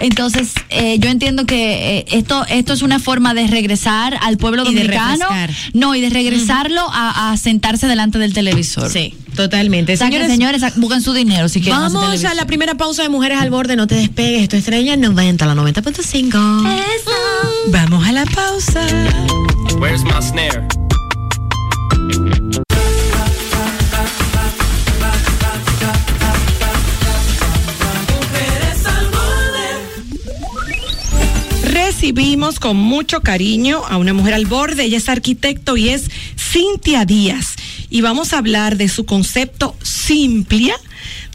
Entonces, eh, yo entiendo que eh, esto esto es una forma de regresar al pueblo Y de dominicano. no, y de regresarlo a, a sentarse delante del televisor. Sí, totalmente. O sea, que, señores, busquen su dinero si quieren Vamos a la primera pausa de Mujeres al Borde. No te despegues. Esto es Estrella 90, la 90.5. Vamos a la pausa. Where's my snare? Recibimos con mucho cariño a una mujer al borde, ella es arquitecto y es Cintia Díaz. Y vamos a hablar de su concepto Simplia,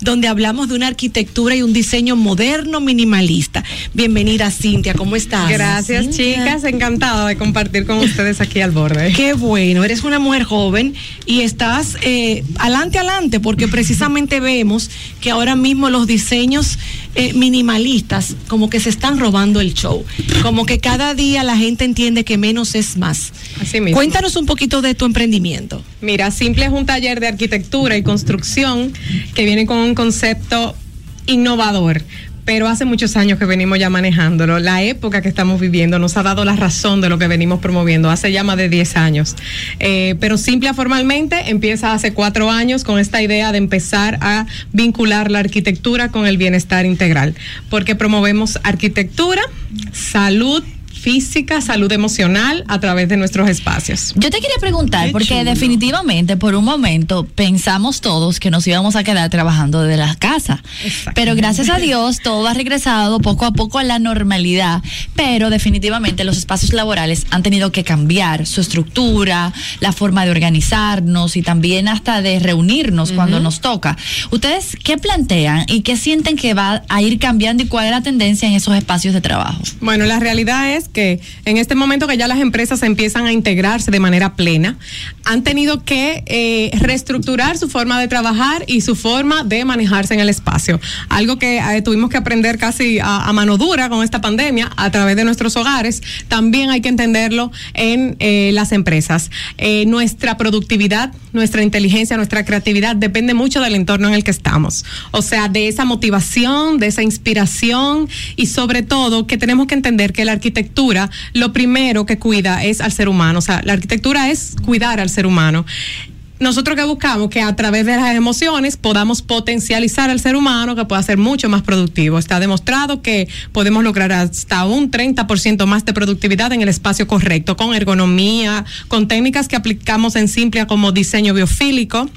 donde hablamos de una arquitectura y un diseño moderno minimalista. Bienvenida Cintia, ¿cómo estás? Gracias, chicas. Encantada de compartir con ustedes aquí al borde. Qué bueno, eres una mujer joven y estás eh, adelante, adelante, porque precisamente vemos que ahora mismo los diseños eh, minimalistas como que se están robando el show, como que cada día la gente entiende que menos es más. Así mismo. Cuéntanos un poquito de tu emprendimiento. Mira, Simple es un taller de arquitectura y construcción que viene con un concepto innovador. Pero hace muchos años que venimos ya manejándolo. La época que estamos viviendo nos ha dado la razón de lo que venimos promoviendo hace ya más de 10 años. Eh, pero Simple formalmente empieza hace cuatro años con esta idea de empezar a vincular la arquitectura con el bienestar integral. Porque promovemos arquitectura, salud, física, salud emocional a través de nuestros espacios. Yo te quería preguntar, Qué porque chulo. definitivamente por un momento pensamos todos que nos íbamos a quedar trabajando desde la casa. Pero gracias a Dios todo ha regresado poco a poco a la normalidad. Pero definitivamente los espacios laborales han tenido que cambiar su estructura, la forma de organizarnos y también hasta de reunirnos cuando nos toca. ¿Ustedes qué plantean y qué sienten que va a ir cambiando y cuál es la tendencia en esos espacios de trabajo? Bueno, la realidad es que en este momento que ya las empresas empiezan a integrarse de manera plena, han tenido que eh, reestructurar su forma de trabajar y su forma de manejarse en el espacio. Algo que eh, tuvimos que aprender casi a, mano dura con esta pandemia a través de nuestros hogares, también hay que entenderlo en eh, las empresas. Nuestra productividad, nuestra inteligencia, nuestra creatividad depende mucho del entorno en el que estamos. O sea, de esa motivación, de esa inspiración y sobre todo que tenemos que entender que la arquitectura lo primero que cuida es al ser humano. O sea, la arquitectura es cuidar al ser humano. Nosotros que buscamos que a través de las emociones podamos potencializar al ser humano que pueda ser mucho más productivo. Está demostrado que podemos lograr hasta un 30% más de productividad en el espacio correcto, con ergonomía, con técnicas que aplicamos en Simplia como diseño biofílico.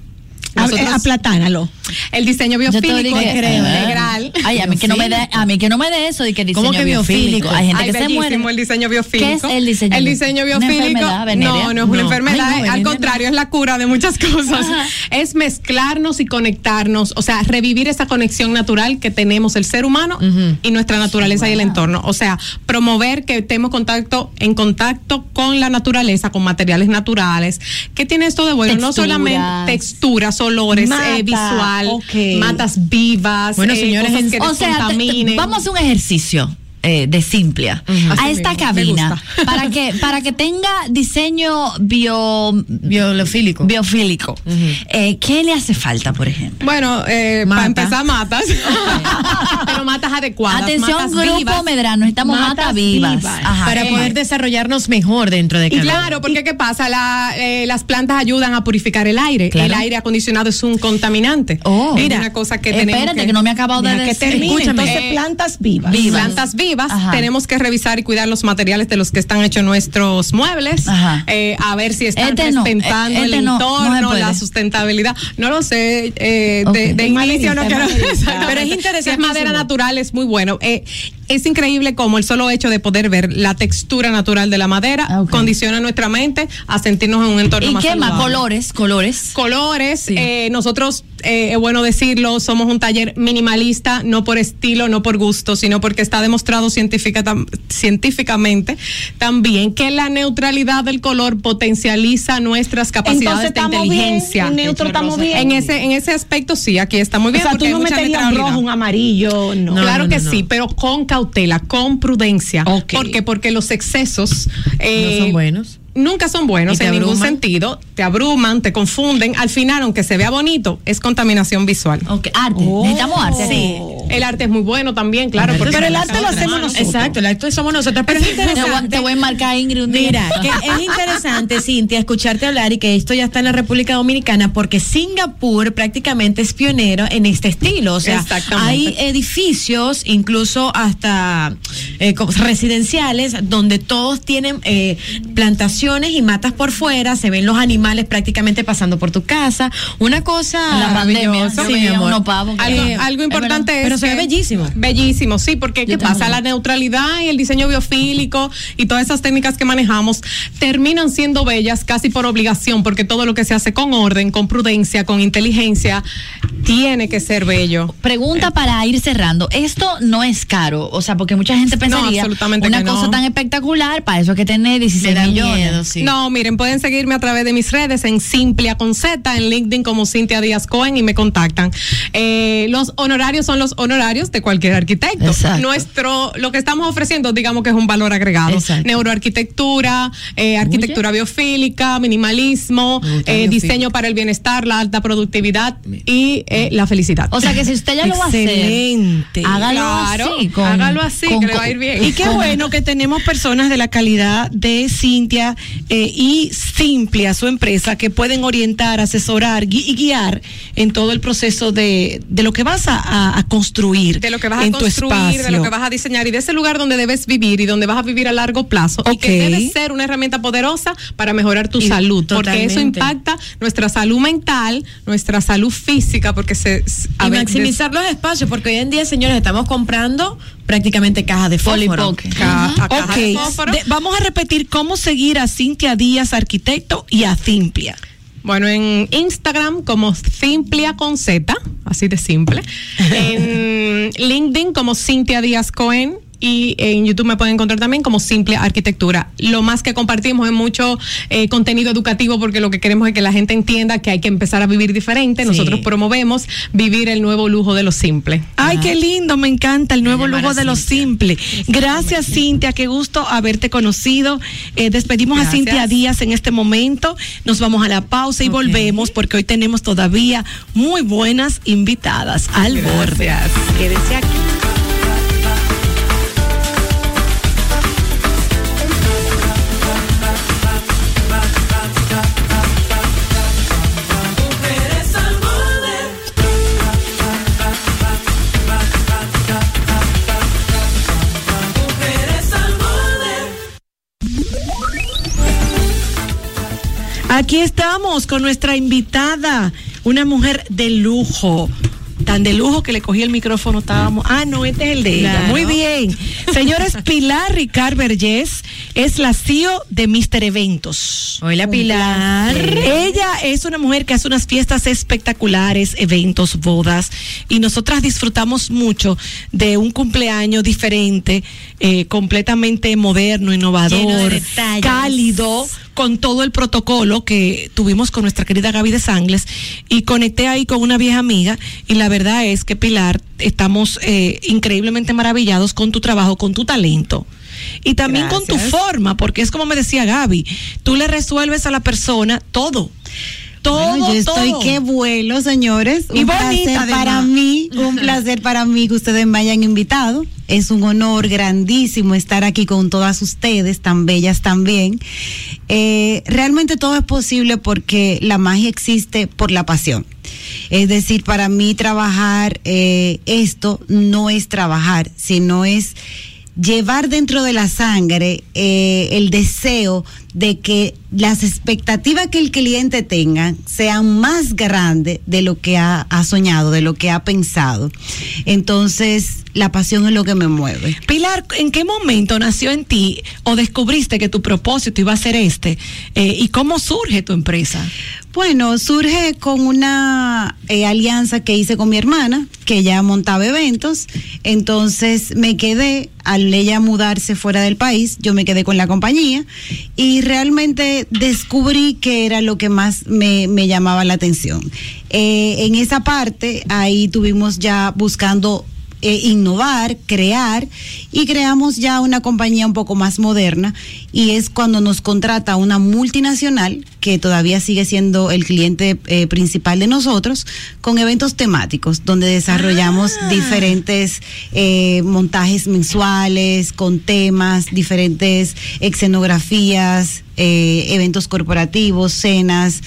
Nosotros- Aplatánalo. El diseño biofílico integral. Ay, a mí que no me dé, a mí que no me dé eso de que diseño ¿Cómo que biofílico. biofílico? Hay gente Ay, que se bellísimo muere. el diseño biofílico. ¿Qué es el diseño? El diseño ¿Una biofílico. no, no es una No. enfermedad. Ay, no, al contrario, es la cura de muchas cosas. Ajá. Es mezclarnos y conectarnos, o sea, revivir esa conexión natural que tenemos el ser humano y nuestra naturaleza y el entorno. O sea, promover que estemos contacto, en contacto con la naturaleza, con materiales naturales. ¿Qué tiene esto de bueno? No solamente texturas, olores, eh, matas vivas, Bueno, eh, señores, cosas en- que O sea, te- te- descontaminen. vamos a hacer un ejercicio. Eh, de Simplia a Así esta mismo, cabina para que para que tenga diseño bio biofílico biofílico eh, ¿qué le hace falta por ejemplo? Bueno, eh, para empezar, matas. Pero matas adecuadas. atención matas grupo vivas. Medrano estamos mata Matas vivas, vivas. Ajá. para Eh, poder desarrollarnos mejor dentro de Y cada claro, porque ¿qué pasa? La, eh, las plantas ayudan a purificar el aire. Claro. El aire acondicionado es un contaminante. Oh. Mira, una cosa que espérate, tenemos que no me he acabado de que decir. termine. Escúchame, Entonces, entonces plantas vivas. vivas. plantas vivas, Ajá. tenemos que revisar y cuidar los materiales de los que están hechos nuestros muebles, eh, a ver si están Este respetando eh, este el no, se entorno, la sustentabilidad. No lo sé, eh, de, inicio no quiero. Pero es Si es interesantísimo. madera natural, es muy bueno. Eh, es increíble como el solo hecho de poder ver la textura natural de la madera Ah, condiciona nuestra mente a sentirnos en un entorno y más qué más saludable. colores colores Colores, Sí. eh, nosotros, eh, es bueno decirlo, somos un taller minimalista, no por estilo, no por gusto, sino porque está demostrado científica, tam- científicamente también que la neutralidad del color potencializa nuestras capacidades Entonces, de estamos bien, inteligencia. en neutro estamos bien. En ese, en ese aspecto sí, aquí está muy bien. o sea, tú no meterías un rojo, un amarillo, no. claro no, que no, sí, pero con cautela, con prudencia. Ok. ¿Por qué? Porque los excesos eh, No son buenos. Nunca son buenos ¿Y te en ningún abruman? sentido. Te abruman, te confunden. Al final, aunque se vea bonito, es contaminación visual. Ok, arte necesitamos arte Sí, el arte es muy bueno también, claro. porque Pero el arte lo hacemos nosotros. Exacto, el arte somos nosotros. Pero es interesante. te voy a enmarcar Ingrid un día. Mira, que es interesante, Cintia, escucharte hablar y que esto ya está en la República Dominicana porque Singapur prácticamente es pionero en este estilo. O sea, Exactamente. hay edificios, incluso hasta eh, residenciales, donde todos tienen eh, plantaciones y matas por fuera, se ven los animales prácticamente pasando por tu casa. Una cosa la maravillosa, yo mi amor. Algo, Eh, importante es. Pero se ve bellísimo. Bellísimo, sí, porque ¿qué Yo pasa? La neutralidad y el diseño biofílico y todas esas técnicas que manejamos terminan siendo bellas casi por obligación, porque todo lo que se hace con orden, con prudencia, con inteligencia, tiene que ser bello. Pregunta para ir cerrando. Esto no es caro, o sea, porque mucha gente pensaría absolutamente una no. cosa tan espectacular, para eso hay que tener 16 Me da millones. miedo, sí. No, miren, pueden seguirme a través de mis redes en Simplia con Z, en LinkedIn como Cintia Díaz Cohen y me contactan. Eh, los honorarios son los honorarios de cualquier arquitecto. Exacto. Nuestro, lo que estamos ofreciendo, digamos que es un valor agregado. Exacto. Neuroarquitectura, eh, arquitectura biofílica, minimalismo, eh, diseño para el bienestar, la alta productividad y eh, la felicidad. O sea que si usted ya lo va a hacer, Excelente. hágalo Claro, así. Con, hágalo así, con- que le va a ir bien. Y qué bueno que tenemos personas de la calidad de Cintia eh, y Simple a su empresa que pueden orientar, asesorar gui- y guiar en todo el proceso de, de lo que vas a, a- a construir de lo que vas a en construir, de lo que vas a diseñar y de ese lugar donde debes vivir y donde vas a vivir a largo plazo y que debe ser una herramienta poderosa para mejorar tu Y- salud, porque eso impacta nuestra salud mental, nuestra salud física, porque se a y maximizar los espacios, porque hoy en día, señores, estamos comprando prácticamente de fósforo. Ca- caja de Ok, fósforo. de- vamos a repetir cómo seguir a Cintia Díaz, arquitecto, y a Cimplia. Bueno, en Instagram como Simplia con Z, así de simple. en LinkedIn como Cintia Díaz Cohen. Y en YouTube me pueden encontrar también como Simple Arquitectura. Lo más que compartimos es mucho eh, contenido educativo porque lo que queremos es que la gente entienda que hay que empezar a vivir diferente. Sí. Nosotros promovemos vivir el nuevo lujo de lo simple. Ay, qué lindo, me encanta el nuevo lujo de lo simple. Gracias, Cintia, qué gusto haberte conocido. Eh, despedimos a Gracias. Cintia Díaz en este momento. Nos vamos a la pausa y volvemos porque hoy tenemos todavía muy buenas invitadas al borde. Quédese aquí. Aquí estamos con nuestra invitada, una mujer de lujo. Tan de lujo que le cogí el micrófono, estábamos. Ah, no, este es el de ella. Muy bien. Señores, Pilar Ricard Vergés es la CEO de Mister Eventos. Hola, Pilar. Ella es una mujer que hace unas fiestas espectaculares, eventos, bodas, y nosotras disfrutamos mucho de un cumpleaños diferente, eh, completamente moderno, de innovador, cálido, con todo el protocolo que tuvimos con nuestra querida Gaby de Sangles, y conecté ahí con una vieja amiga, y la verdad es que Pilar, estamos eh, increíblemente maravillados con tu trabajo, con tu talento. Y también con tu forma, porque es como me decía Gaby, tú le resuelves a la persona todo. Todo, Bueno, yo estoy todo. que vuelo, señores. Y un bonita, placer para mí, un placer para mí que ustedes me hayan invitado. Es un honor grandísimo estar aquí con todas ustedes, tan bellas también. Eh, realmente todo es posible porque la magia existe por la pasión. Es decir, para mí trabajar eh, esto no es trabajar, sino es llevar dentro de la sangre eh, el deseo de que las expectativas que el cliente tenga sean más grandes de lo que ha, ha soñado, de lo que ha pensado. Entonces, la pasión es lo que me mueve. Pilar, ¿en qué momento nació en ti o descubriste que tu propósito iba a ser este? Eh, ¿Y cómo surge tu empresa? Bueno, surge con una eh, alianza que hice con mi hermana, que ella montaba eventos. Entonces me quedé, al ella mudarse fuera del país, yo me quedé con la compañía y realmente descubrí que era lo que más me, me llamaba la atención. Eh, en esa parte, ahí tuvimos ya buscando eh, innovar, crear y creamos ya una compañía un poco más moderna y es cuando nos contrata una multinacional que todavía sigue siendo el cliente eh, principal de nosotros con eventos temáticos donde desarrollamos diferentes eh, montajes mensuales con temas, diferentes escenografías, eh, eventos corporativos, cenas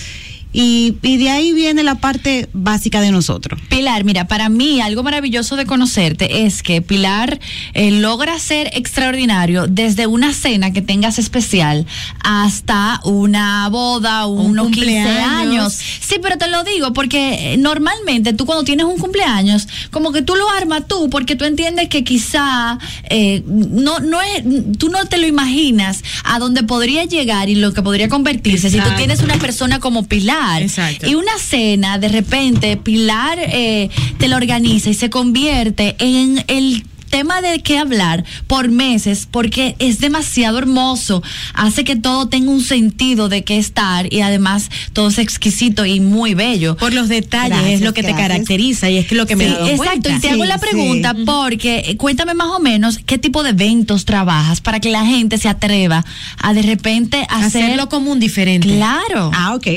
y, y de ahí viene la parte básica de nosotros. Pilar, mira, para mí algo maravilloso de conocerte es que Pilar eh, logra ser extraordinario desde una cena que tengas especial hasta una boda, unos 15 cumpleaños. años. Sí, pero te lo digo porque eh, normalmente tú cuando tienes un cumpleaños, como que tú lo armas tú porque tú entiendes que quizá eh, no, no es, tú no te lo imaginas a dónde podría llegar y lo que podría convertirse si tú tienes una persona como Pilar. Exacto. Y una cena, de repente, Pilar eh, te la organiza y se convierte en el tema de qué hablar por meses porque es demasiado hermoso hace que todo tenga un sentido de qué estar y además todo es exquisito y muy bello Por los detalles Gracias, es lo que te caracteriza y es que lo que me exacto, cuenta. y te hago la sí. pregunta porque eh, cuéntame más o menos qué tipo de eventos trabajas para que la gente se atreva a de repente hacer hacerlo como un diferente. Claro. Ah, ok.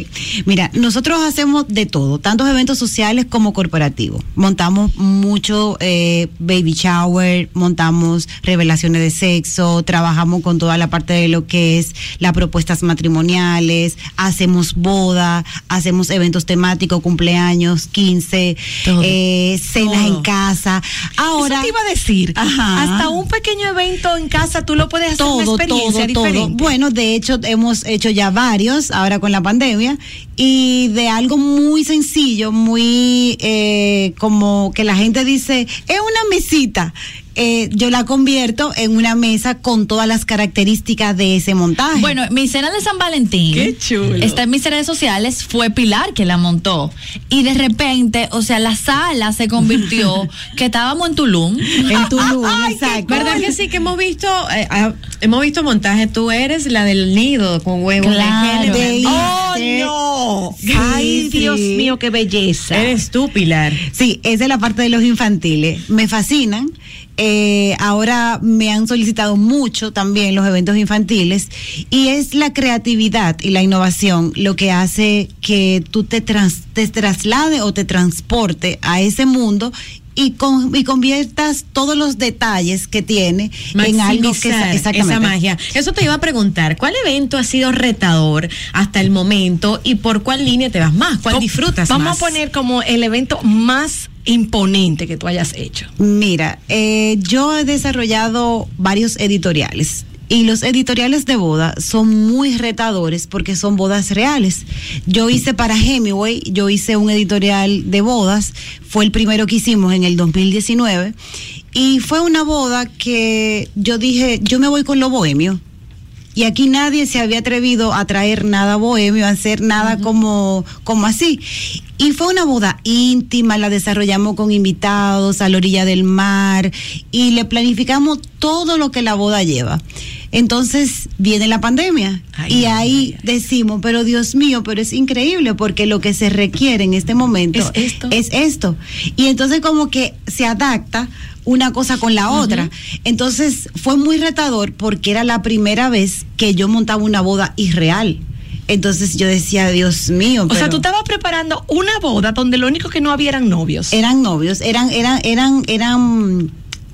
Mira, nosotros hacemos de todo, tantos eventos sociales como corporativos. Montamos mucho eh, baby shower, montamos revelaciones de sexo, trabajamos con toda la parte de lo que es las propuestas matrimoniales, hacemos boda, hacemos eventos temáticos, cumpleaños, 15, eh, cenas en casa. Ahora Eso te iba a decir. Ajá. Hasta un pequeño evento en casa tú lo puedes hacer una todo, experiencia todo, todo. diferente. Bueno, de hecho hemos hecho ya varios ahora con la pandemia y de algo muy sencillo, muy eh, como que la gente dice, es una mesita. Eh, yo la convierto en una mesa con todas las características de ese montaje. Bueno, mi cena de San Valentín. Qué chulo. Está en mis redes sociales, fue Pilar que la montó. Y de repente, o sea, la sala se convirtió, que estábamos en Tulum. En Tulum, exacto. ¿Verdad que sí que hemos visto eh, ah, hemos visto montaje? Tú eres la del nido con huevos Claro. de. ¡Oh, no! Sí, ¡Ay, sí. Dios mío, qué belleza! Eres tú, Pilar. Sí, esa es la parte de los infantiles. Me fascinan. Eh, ahora me han solicitado mucho también los eventos infantiles y es la creatividad y la innovación lo que hace que tú te, trans- te traslade o te transporte a ese mundo y, con, y conviertas todos los detalles que tiene en algo que exactamente. esa magia. Eso te iba a preguntar, ¿cuál evento ha sido retador hasta el momento y por cuál línea te vas más? ¿Cuál disfrutas Vamos más? a poner como el evento más imponente que tú hayas hecho. Mira, eh, yo he desarrollado varios editoriales. Y los editoriales de boda son muy retadores porque son bodas reales. Yo hice para Hemingway, yo hice un editorial de bodas, fue el primero que hicimos en el 2019 y fue una boda que yo dije, yo me voy con lo bohemio. Y aquí nadie se había atrevido a traer nada bohemio, a hacer nada como, como así. Y fue una boda íntima, la desarrollamos con invitados a la orilla del mar y le planificamos todo lo que la boda lleva. Entonces viene la pandemia Ay, y ay, ahí decimos, pero Dios mío, pero es increíble porque lo que se requiere en este momento Es esto. es esto. Y entonces como que se adapta una cosa con la otra. Entonces fue muy retador porque era la primera vez que yo montaba una boda irreal. Entonces yo decía, Dios mío. O sea, tú estabas preparando una boda donde lo único que no había eran novios. eran novios, eran, eran, eran, eran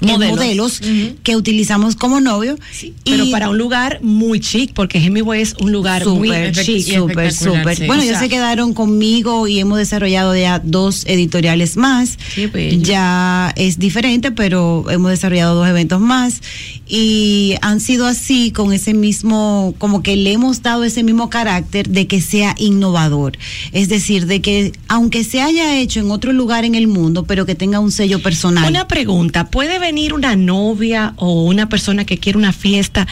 Modelos. que utilizamos como novio. pero y- para un lugar muy chic, porque Hemingway es un lugar muy Súper, chic. súper, súper. sí. Bueno, O se quedaron conmigo y hemos desarrollado ya dos editoriales más. Ya es diferente, pero hemos desarrollado dos eventos más y han sido así con ese mismo, como que le hemos dado ese mismo carácter de que sea innovador. Es decir, de que aunque se haya hecho en otro lugar en el mundo, pero que tenga un sello personal. Una pregunta, ¿puede venir una novia o una persona que quiere una fiesta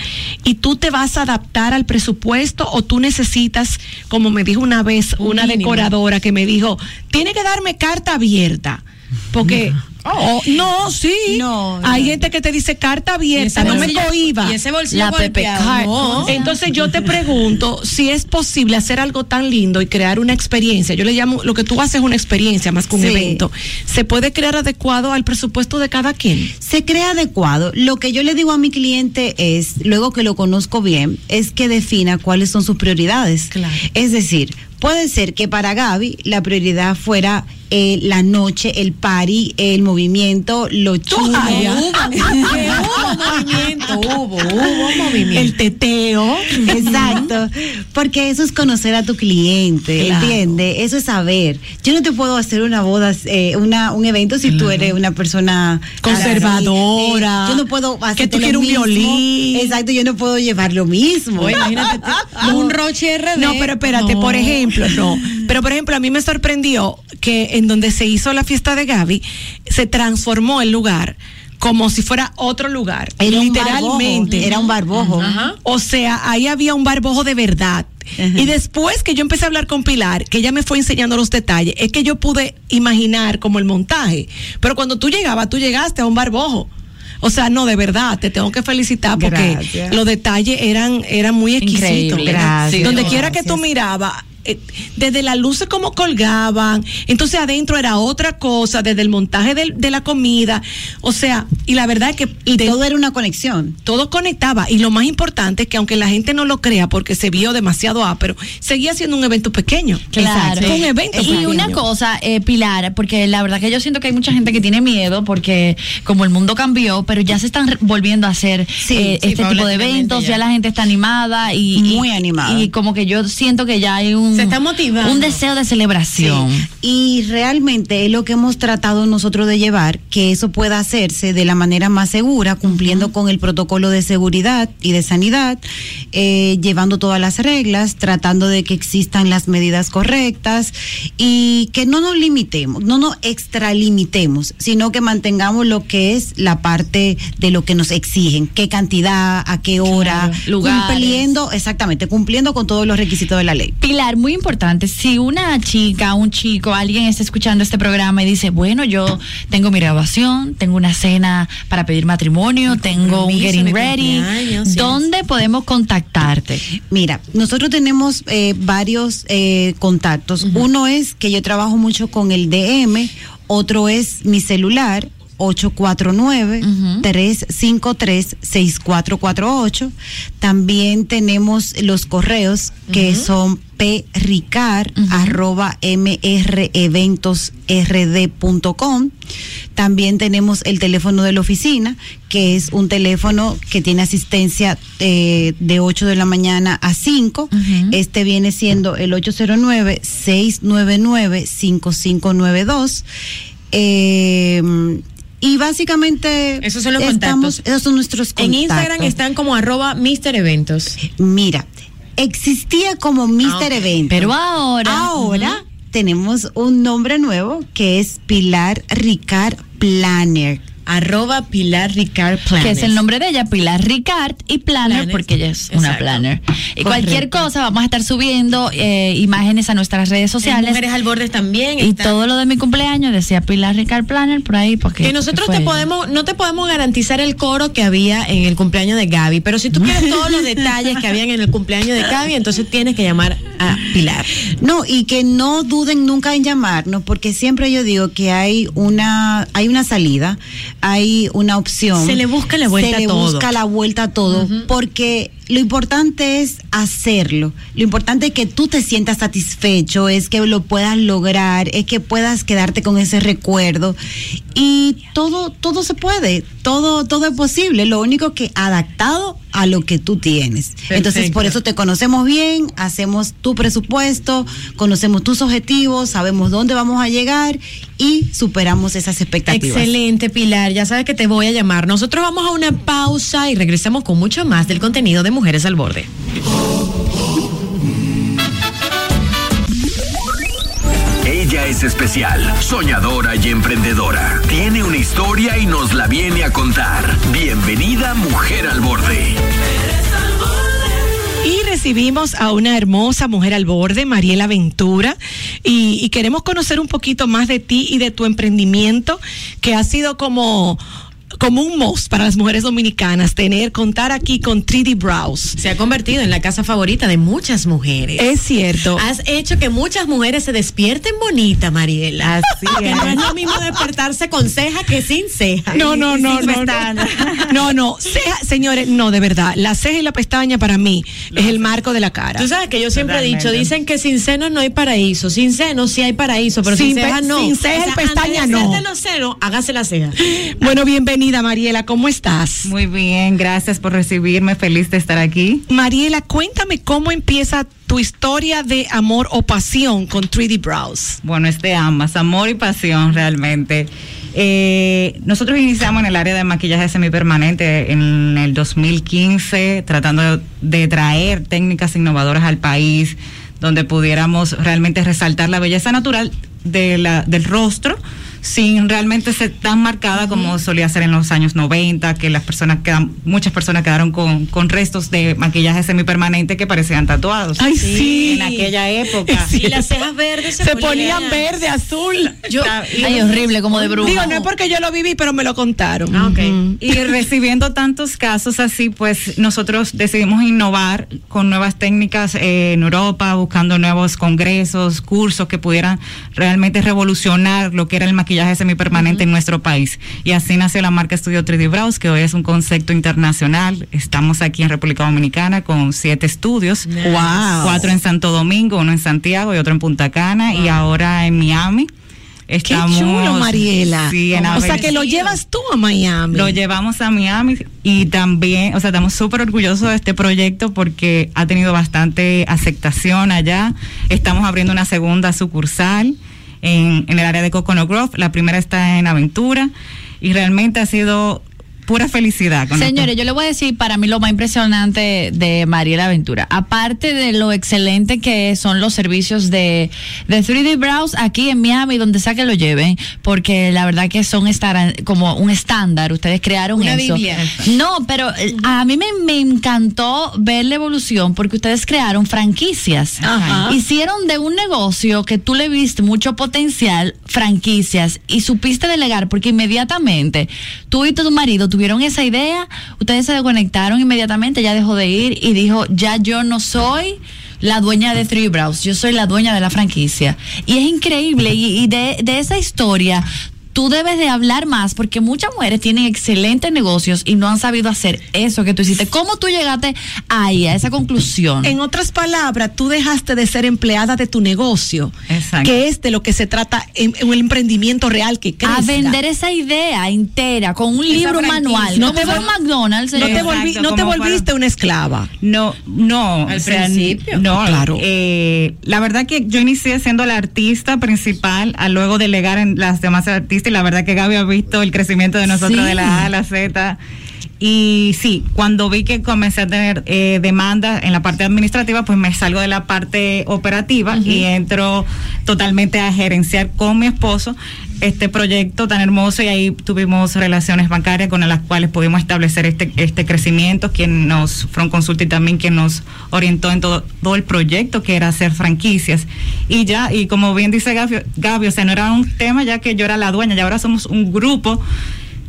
y tú te vas a adaptar al presupuesto o tú necesitas, como me dijo una vez Un una mínimo. decoradora que me dijo, tiene que darme carta abierta? Porque, oh, no, sí. No, Hay gente que te dice carta abierta, no me cohiba. Y ese bolsillo La golpeado, no. Entonces yo te pregunto si es posible hacer algo tan lindo y crear una experiencia. Yo le llamo, lo que tú haces es una experiencia más que un Sí. evento. ¿Se puede crear adecuado al presupuesto de cada quien? se crea adecuado. Lo que yo le digo a mi cliente es, luego que lo conozco bien, es que defina cuáles son sus prioridades. Claro. Es decir, puede ser que para Gaby la prioridad fuera eh, la noche, el party, el movimiento, lo chulo. Hubo, hubo hubo, hubo movimiento. El teteo. Exacto, porque eso es conocer a tu cliente, Claro. ¿entiendes? Eso es saber. Yo no te puedo hacer una boda, eh, una, un evento si tú eres una persona Conservadora. así. Eh, yo no puedo Que hacerte tú quieres un violín. Exacto, yo no puedo llevar lo mismo. Imagínate un Roche RD. No, pero espérate, No. por ejemplo, no. Pero por ejemplo, a mí me sorprendió que en donde se hizo la fiesta de Gaby, se transformó el lugar como si fuera otro lugar. Era un literalmente. barbojo, era un barbojo. Ajá. O sea, ahí había un barbojo de verdad. Ajá. Y después que yo empecé a hablar con Pilar, que ella me fue enseñando los detalles, es que yo pude imaginar como el montaje. Pero cuando tú llegabas, tú llegaste a un barbojo. O sea, no, de verdad, te tengo que felicitar porque Gracias. los detalles eran, eran muy exquisitos. Increíble. Gracias. Donde quiera que tú mirabas, desde las luces como colgaban, entonces adentro era otra cosa, desde el montaje de, la comida, o sea, y la verdad es que... Y todo era una conexión. Todo conectaba, y lo más importante es que aunque la gente no lo crea porque se vio demasiado ápero, seguía siendo un evento pequeño. Claro. Un evento Y pequeño. una cosa, eh, Pilar, porque la verdad que yo siento que hay mucha gente que tiene miedo porque como el mundo cambió, pero ya se están volviendo a hacer eh, sí, este tipo de eventos, ya. ya. la gente está animada y Muy y- animada. Y como que yo siento que ya hay un Se está motivando. un deseo de celebración. Sí. Y realmente es lo que hemos tratado nosotros de llevar, que eso pueda hacerse de la manera más segura, cumpliendo con el protocolo de seguridad y de sanidad, eh, llevando todas las reglas, tratando de que existan las medidas correctas y que no nos limitemos, no nos extralimitemos, sino que mantengamos lo que es la parte de lo que nos exigen, qué cantidad, a qué hora, Claro, lugares. cumpliendo, exactamente, cumpliendo con todos los requisitos de la ley. Pilar, muy importante, si una chica, un chico, alguien está escuchando este programa y dice, bueno, yo tengo mi graduación, tengo una cena para pedir matrimonio, tengo un getting ready, sí. ¿dónde podemos contactarte? Mira, nosotros tenemos eh, varios eh, contactos. Uno es que yo trabajo mucho con el DM, otro es mi celular. 849-353-6448. También tenemos los correos que son pricard arroba mreventosrd.com. También tenemos el teléfono de la oficina, que es un teléfono que tiene asistencia eh, de 8 de la mañana a 5. Este viene siendo el 809-699-5592. Eh, y básicamente Esos son los estamos- contactos. Esos son nuestros En contactos. Instagram están como arroba Mister Eventos. Mira, existía como Mister ok. Evento. Pero ahora- Ahora tenemos un nombre nuevo que es Pilar Ricard Planner. Arroba Pilar Ricard Planner. Que es el nombre de ella, Pilar Ricard y Planner, porque ella es una Exacto. planner. Y Correcto. cualquier cosa, vamos a estar subiendo eh, imágenes a nuestras redes sociales. Mujeres al borde también. Y está. todo lo de mi cumpleaños decía Pilar Ricard Planner por ahí. Porque Que nosotros te podemos, no te podemos garantizar el coro que había en el cumpleaños de Gaby, pero si tú quieres todos los detalles que habían en el cumpleaños de Gaby, entonces tienes que llamar a Pilar. No, y que no duden nunca en llamarnos, porque siempre yo digo que hay una, hay una salida, hay una opción. Se le busca la vuelta Se a le todo. busca la vuelta a todo, porque lo importante es hacerlo. Lo importante es que tú te sientas satisfecho, es que lo puedas lograr, es que puedas quedarte con ese recuerdo. Y todo, todo se puede, todo, todo es posible. Lo único que adaptado a lo que tú tienes. Entonces, por eso te conocemos bien, hacemos tu presupuesto, conocemos tus objetivos, sabemos dónde vamos a llegar y superamos esas expectativas. Excelente, Pilar. Ya sabes que te voy a llamar. Nosotros vamos a una pausa y regresamos con mucho más del contenido de Mujeres al Borde. Ella es especial, soñadora y emprendedora. Tiene una historia y nos la viene a contar. Bienvenida Mujer al Borde. Y recibimos a una hermosa mujer al borde, Mariela Ventura, y, y queremos conocer un poquito más de ti y de tu emprendimiento, que ha sido como, como un must para las mujeres dominicanas, tener, contar aquí con 3D Brows. Se ha convertido en la casa favorita de muchas mujeres. Es cierto. Has hecho que muchas mujeres se despierten bonita, Mariela. Así Que es. no es lo mismo despertarse con ceja que sin ceja. No, no, no, no, no, no, ceja- señores, no, de verdad, la ceja y la pestaña para mí es el marco de la cara. Tú sabes que yo siempre he dicho, dicen que sin senos no hay paraíso, sin senos sí hay paraíso, pero sin, cejas no. sin ceja y pestaña antes de no. los senos, hágase la ceja. Bueno, bienvenida Mariela, ¿cómo estás? Muy bien, gracias por recibirme, feliz de estar aquí. Mariela, cuéntame cómo empieza tu historia de amor o pasión con 3D Brows. Bueno, es de ambas, amor y pasión realmente. Eh, nosotros iniciamos en el área de maquillaje semipermanente en el 2015, tratando de traer técnicas innovadoras al país, donde pudiéramos realmente resaltar la belleza natural de la, del rostro sin realmente ser tan marcada como solía ser en los años 90, que las personas quedan, muchas personas quedaron con, con restos de maquillaje semipermanente que parecían tatuados. Ay, sí. En aquella época. Y las cejas verdes se, Se ponían verde, azul. Yo, Ay, horrible, como de bruja. Digo, no es porque yo lo viví, pero me lo contaron. Ah, ok. Y recibiendo tantos casos así, pues nosotros decidimos innovar con nuevas técnicas eh, en Europa, buscando nuevos congresos, cursos que pudieran realmente revolucionar lo que era el maquillaje semipermanente en nuestro país. Y así nació la marca Estudio 3D Brows, que hoy es un concepto internacional. Estamos aquí en República Dominicana con siete estudios. Wow. Cuatro en Santo Domingo, uno en Santiago y otro en Punta Cana y ahora en Miami. Qué Estamos, chulo, Mariela. Sí, en o sea, que lo llevas tú a Miami. Lo llevamos a Miami y también, o sea, estamos súper orgullosos de este proyecto porque ha tenido bastante aceptación allá. Estamos abriendo una segunda sucursal en, en el área de Coconut Grove. La primera está en Aventura y realmente ha sido pura felicidad. con Señores, yo le voy a decir para mí lo más impresionante de Mariela Aventura. Aparte de lo excelente que son los servicios de, de 3D Browse aquí en Miami, donde sea que lo lleven, porque la verdad que son estar, como un estándar. Ustedes crearon Una eso. Biblia. No, pero eh, a mí me, me encantó ver la evolución porque ustedes crearon franquicias. Ajá. Hicieron de un negocio que tú le viste mucho potencial, franquicias, y supiste delegar porque inmediatamente tú y tu marido tuvieron esa idea, ustedes se desconectaron inmediatamente, ya dejó de ir y dijo, ya yo no soy la dueña de Three Brows, yo soy la dueña de la franquicia. Y es increíble, y, de esa historia tú debes de hablar más porque muchas mujeres tienen excelentes negocios y no han sabido hacer eso que tú hiciste. ¿Cómo tú llegaste ahí, a esa conclusión? En otras palabras, tú dejaste de ser empleada de tu negocio, Exacto. que es de lo que se trata en, en el emprendimiento real que crezca. a vender esa idea entera con un Esa libro franquicia. manual. No No te McDonald's. No te, eh. Exacto, no te volviste para- una esclava. No, no. Al o sea, principio. No, Claro. eh, la verdad que yo inicié siendo la artista principal, a luego delegar en las demás artistas, y la verdad que Gaby ha visto el crecimiento de nosotros Sí. de la A a la Z. Y sí, cuando vi que comencé a tener eh, demandas en la parte administrativa, pues me salgo de la parte operativa y entro totalmente a gerenciar con mi esposo este proyecto tan hermoso y ahí tuvimos relaciones bancarias con las cuales pudimos establecer este, este crecimiento, quien nos, Front Consult y también quien nos orientó en todo, todo el proyecto que era hacer franquicias. Y ya, y como bien dice Gaby, Gaby, o sea, no era un tema ya que yo era la dueña, ya ahora somos un grupo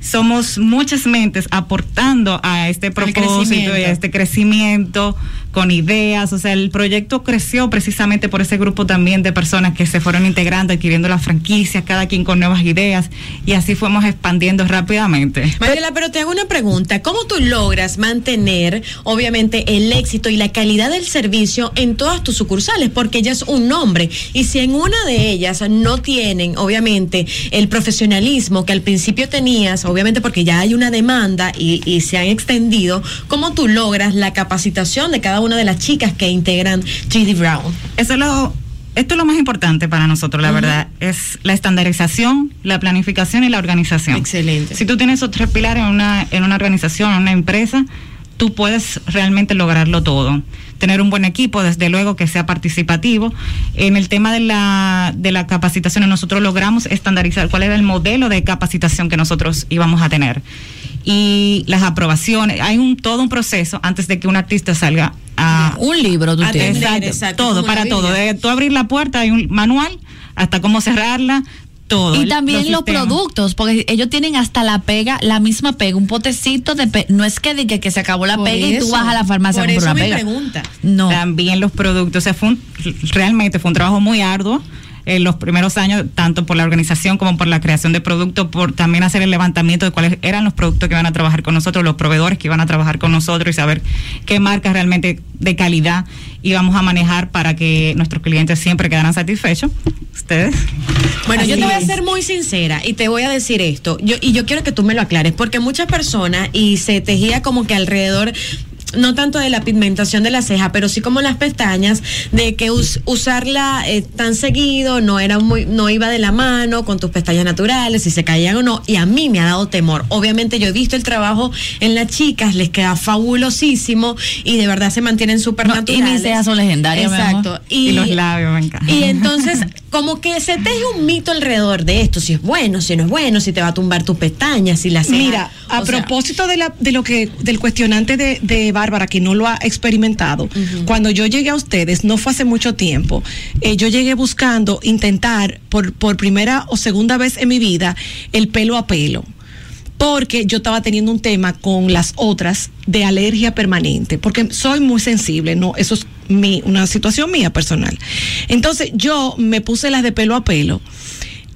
somos muchas mentes aportando a este propósito y a este crecimiento con ideas. O sea, el proyecto creció precisamente por ese grupo también de personas que se fueron integrando, adquiriendo las franquicias, cada quien con nuevas ideas y así fuimos expandiendo rápidamente. Mariela, pero te hago una pregunta. ¿Cómo tú logras mantener, obviamente, el éxito y la calidad del servicio en todas tus sucursales? Porque ella es un nombre. Y si en una de ellas no tienen, obviamente, el profesionalismo que al principio tenías, obviamente porque ya hay una demanda y, y se han extendido, ¿cómo tú logras la capacitación de cada una de las chicas que integran 3D Brown? Eso es lo, esto es lo más importante para nosotros, la verdad, es la estandarización, la planificación y la organización. Excelente. Si tú tienes esos tres pilares en una, en una organización, en una empresa, tú puedes realmente lograrlo todo. Tener un buen equipo, desde luego que sea participativo. En el tema de la, de la capacitación, nosotros logramos estandarizar cuál era el modelo de capacitación que nosotros íbamos a tener. Y las aprobaciones, hay un todo un proceso antes de que un artista salga a Un libro tú tienes. Exacto, todo, para todo. De tú abrir la puerta hay un manual, hasta cómo cerrarla, todo. Y también los, productos, porque ellos tienen hasta la pega, la misma pega, un potecito de pe- no es que, de que, que se acabó la Por pega y tú vas a la farmacia a por comprar eso una mi pega. pregunta. No. También los productos, o sea, fue un- realmente fue un trabajo muy arduo en los primeros años, tanto por la organización como por la creación de productos, por también hacer el levantamiento de cuáles eran los productos que iban a trabajar con nosotros, los proveedores que iban a trabajar con nosotros y saber qué marcas realmente de calidad íbamos a manejar para que nuestros clientes siempre quedaran satisfechos. Ustedes. Bueno, yo te voy a ser muy sincera y te voy a decir esto. Yo, y yo quiero que tú me lo aclares, porque muchas personas, y se tejía como que alrededor no tanto de la pigmentación de la ceja, pero sí como las pestañas, de que us- usarla eh, tan seguido no era muy, no iba de la mano con tus pestañas naturales, si se caían o no, y a mí me ha dado temor. Obviamente yo he visto el trabajo en las chicas, les queda fabulosísimo y de verdad se mantienen súper No, y naturales. mis cejas son legendarias. Exacto. Y, los labios, me encantan. Y entonces, como que se teje un mito alrededor de esto, si es bueno, si no es bueno, si te va a tumbar tus pestañas, si las Mira, a propósito de, la, de lo que del cuestionante de, de Bárbara que no lo ha experimentado, cuando yo llegué a ustedes no fue hace mucho tiempo. eh, yo llegué buscando intentar por por primera o segunda vez en mi vida el pelo a pelo. Porque yo estaba teniendo un tema con las otras de alergia permanente, porque soy muy sensible, no, eso es mi, una situación mía personal. Entonces yo me puse las de pelo a pelo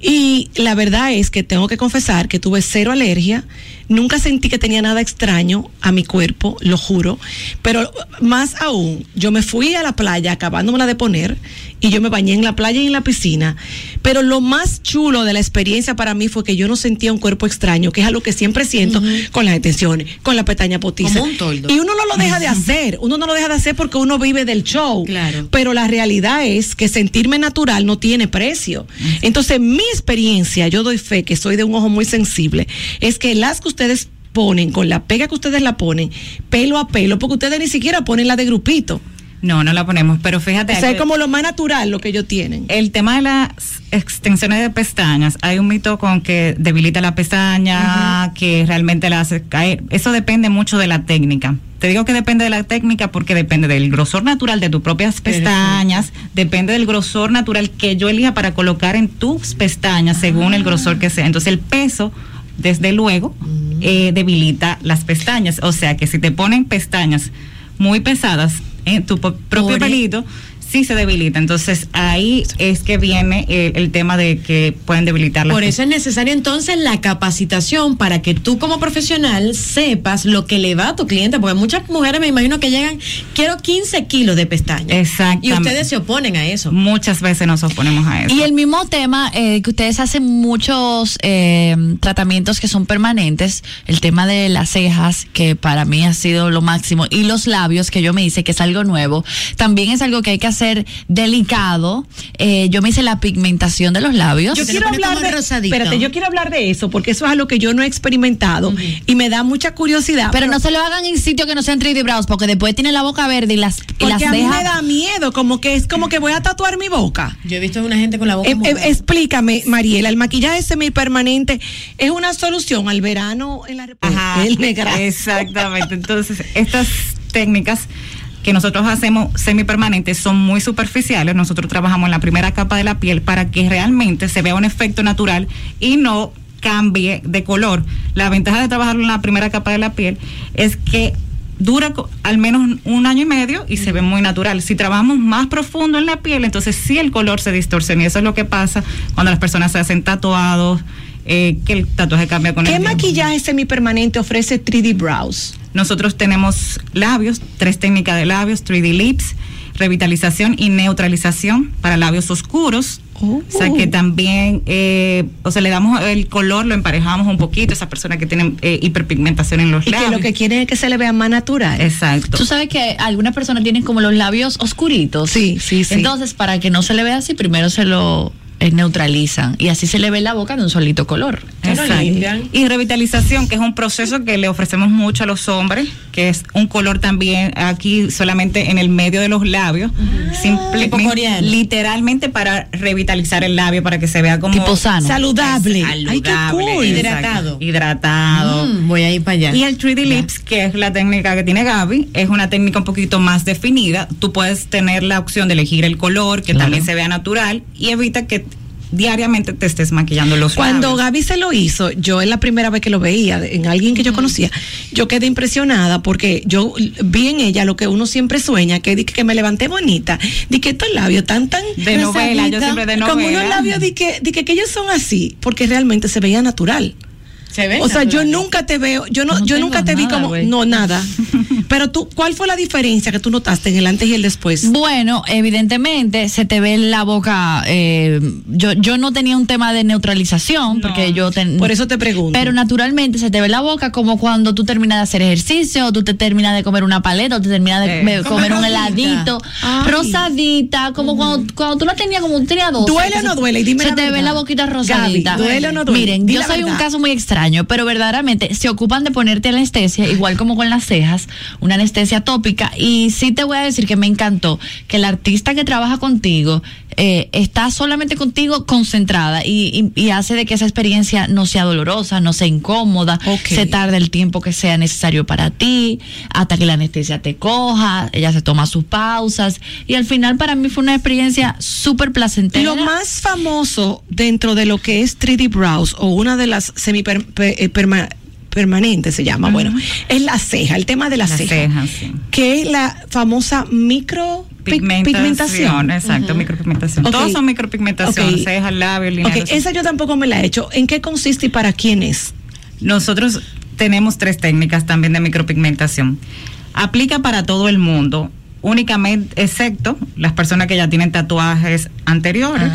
y la verdad es que tengo que confesar que tuve cero alergia, nunca sentí que tenía nada extraño a mi cuerpo, lo juro, pero más aún, yo me fui a la playa acabándomela de poner y yo me bañé en la playa y en la piscina, pero lo más chulo de la experiencia para mí fue que yo no sentía un cuerpo extraño, que es algo que siempre siento con las extensiones, con la pestaña potiza. Como un toldo. Y uno no lo deja de hacer, uno no lo deja de hacer porque uno vive del show. Claro. Pero la realidad es que sentirme natural no tiene precio. Entonces, mi experiencia, yo doy fe que soy de un ojo muy sensible, es que las ustedes ponen, con la pega que ustedes la ponen, pelo a pelo, porque ustedes ni siquiera ponen la de grupito. No, no la ponemos, pero fíjate. O sea, es como lo más natural lo que ellos tienen. El tema de las extensiones de pestañas, hay un mito con que debilita la pestaña, que realmente la hace caer. Eso depende mucho de la técnica. Te digo que depende de la técnica porque depende del grosor natural de tus propias pestañas, depende del grosor natural que yo elija para colocar en tus pestañas según el grosor que sea. Entonces el peso, desde luego, eh, debilita las pestañas. O sea que si te ponen pestañas muy pesadas en tu propio Por- pelito, sí se debilita. Entonces ahí es que viene el tema de que pueden debilitar las Por eso es necesaria entonces la capacitación para que tú como profesional sepas lo que le va a tu cliente, porque muchas mujeres me imagino que llegan, quiero 15 kilos de pestañas. Exactamente. Y ustedes se oponen a eso. Muchas veces nos oponemos a eso. Y el mismo tema, eh, que ustedes hacen muchos eh, tratamientos que son permanentes, el tema de las cejas, que para mí ha sido lo máximo, y los labios, que yo me hice que es algo nuevo, también es algo que hay que hacer delicado. Eh, yo me hice la pigmentación de los labios. Yo quiero hablar de, espérate, yo quiero hablar de eso porque eso es algo que yo no he experimentado y me da mucha curiosidad. pero no se lo hagan en sitios que no sean 3D brows, porque después tiene la boca verde y las, y porque las a mí cejas. me da miedo, como que es como que voy a tatuar mi boca. Yo he visto a una gente con la boca Eh, eh, explícame, Mariela, el maquillaje semipermanente es una solución al verano en la República. Ajá, El negra. Exactamente. Entonces, estas técnicas que nosotros hacemos semipermanentes son muy superficiales. Nosotros trabajamos en la primera capa de la piel para que realmente se vea un efecto natural y no cambie de color. La ventaja de trabajar en la primera capa de la piel es que dura al menos un año y medio y se ve muy natural. Si trabajamos más profundo en la piel, entonces sí el color se distorsiona y eso es lo que pasa cuando las personas se hacen tatuados, eh, que el tatuaje cambia con el ¿Qué maquillaje semipermanente ofrece 3D Brows? Nosotros tenemos labios, tres técnicas de labios, 3D lips, revitalización y neutralización para labios oscuros. O sea que también, eh, o sea, le damos el color, lo emparejamos un poquito a esa persona que tiene eh, hiperpigmentación en los Y que labios. lo que quieren es que se le vea más natural. Exacto. Tú sabes que algunas personas tienen como los labios oscuritos. Sí, sí, sí. Entonces, para que no se le vea así, primero se lo neutralizan y así se le ve la boca de un solito color. Exacto. Y revitalización, que es un proceso que le ofrecemos mucho a los hombres, que es un color también aquí solamente en el medio de los labios, simplemente Tipo coreano. literalmente para revitalizar el labio para que se vea como Tipo sano. Saludable. Saludable, Ay, qué cool. exacto. Hidratado. Hidratado. Mm, voy a ir para allá. Y el 3D Lips, que es la técnica que tiene Gaby, es una técnica un poquito más definida. Tú puedes tener la opción de elegir el color, que Claro. también se vea natural, y evita que diariamente te estés maquillando los Cuando labios. Gaby se lo hizo, yo es la primera vez que lo veía en alguien que yo conocía, yo quedé impresionada porque yo vi en ella lo que uno siempre sueña, que, que me levanté bonita, di que estos labios tan tan De novela, yo siempre de como unos novela. labios di que, di que, que ellos son así, porque realmente se veía natural. Se ve O sea, yo nunca te veo, yo no, No yo nunca te vi como, no, nada. Pero tú, ¿cuál fue la diferencia que tú notaste en el antes y el después? Bueno, evidentemente se te ve la boca. eh, yo, yo no tenía un tema de neutralización porque yo ten- Por eso te pregunto. Pero naturalmente se te ve la boca como cuando tú terminas de hacer ejercicio, o tú te terminas de comer una paleta, o te terminas de Eh. comer un heladito, Ay. rosadita, como cuando, cuando tú la tenías como tenías dos. ¿Duele o no duele? Y dime Se la te ve la boquita rosadita. Gaby, ¿duele o no duele? Miren, yo soy un caso muy extraño, pero verdaderamente se ocupan de ponerte anestesia, igual como con las cejas, una anestesia tópica. Y sí te voy a decir que me encantó que el artista que trabaja contigo eh, está solamente contigo concentrada y, y- y hace de que esa experiencia no sea dolorosa, no sea incómoda, se tarda el tiempo que sea necesario para ti, hasta que la anestesia te coja, ella se toma sus pausas. Y al final para mí fue una experiencia súper placentera. Lo más famoso dentro de lo que es 3D Brows o una de las semi permanentes se llama, bueno, es la ceja, el tema de la, La ceja, ceja, sí. que es la famosa micro pi- Pigmentación, pigmentación. exacto, micropigmentación. Ok. Todos son micropigmentación, Ok. cejas, labios, Ok, lineales. esa yo tampoco me la he hecho. ¿En qué consiste y para quién es? Nosotros tenemos tres técnicas también de micropigmentación. Aplica para todo el mundo, únicamente, excepto las personas que ya tienen tatuajes anteriores,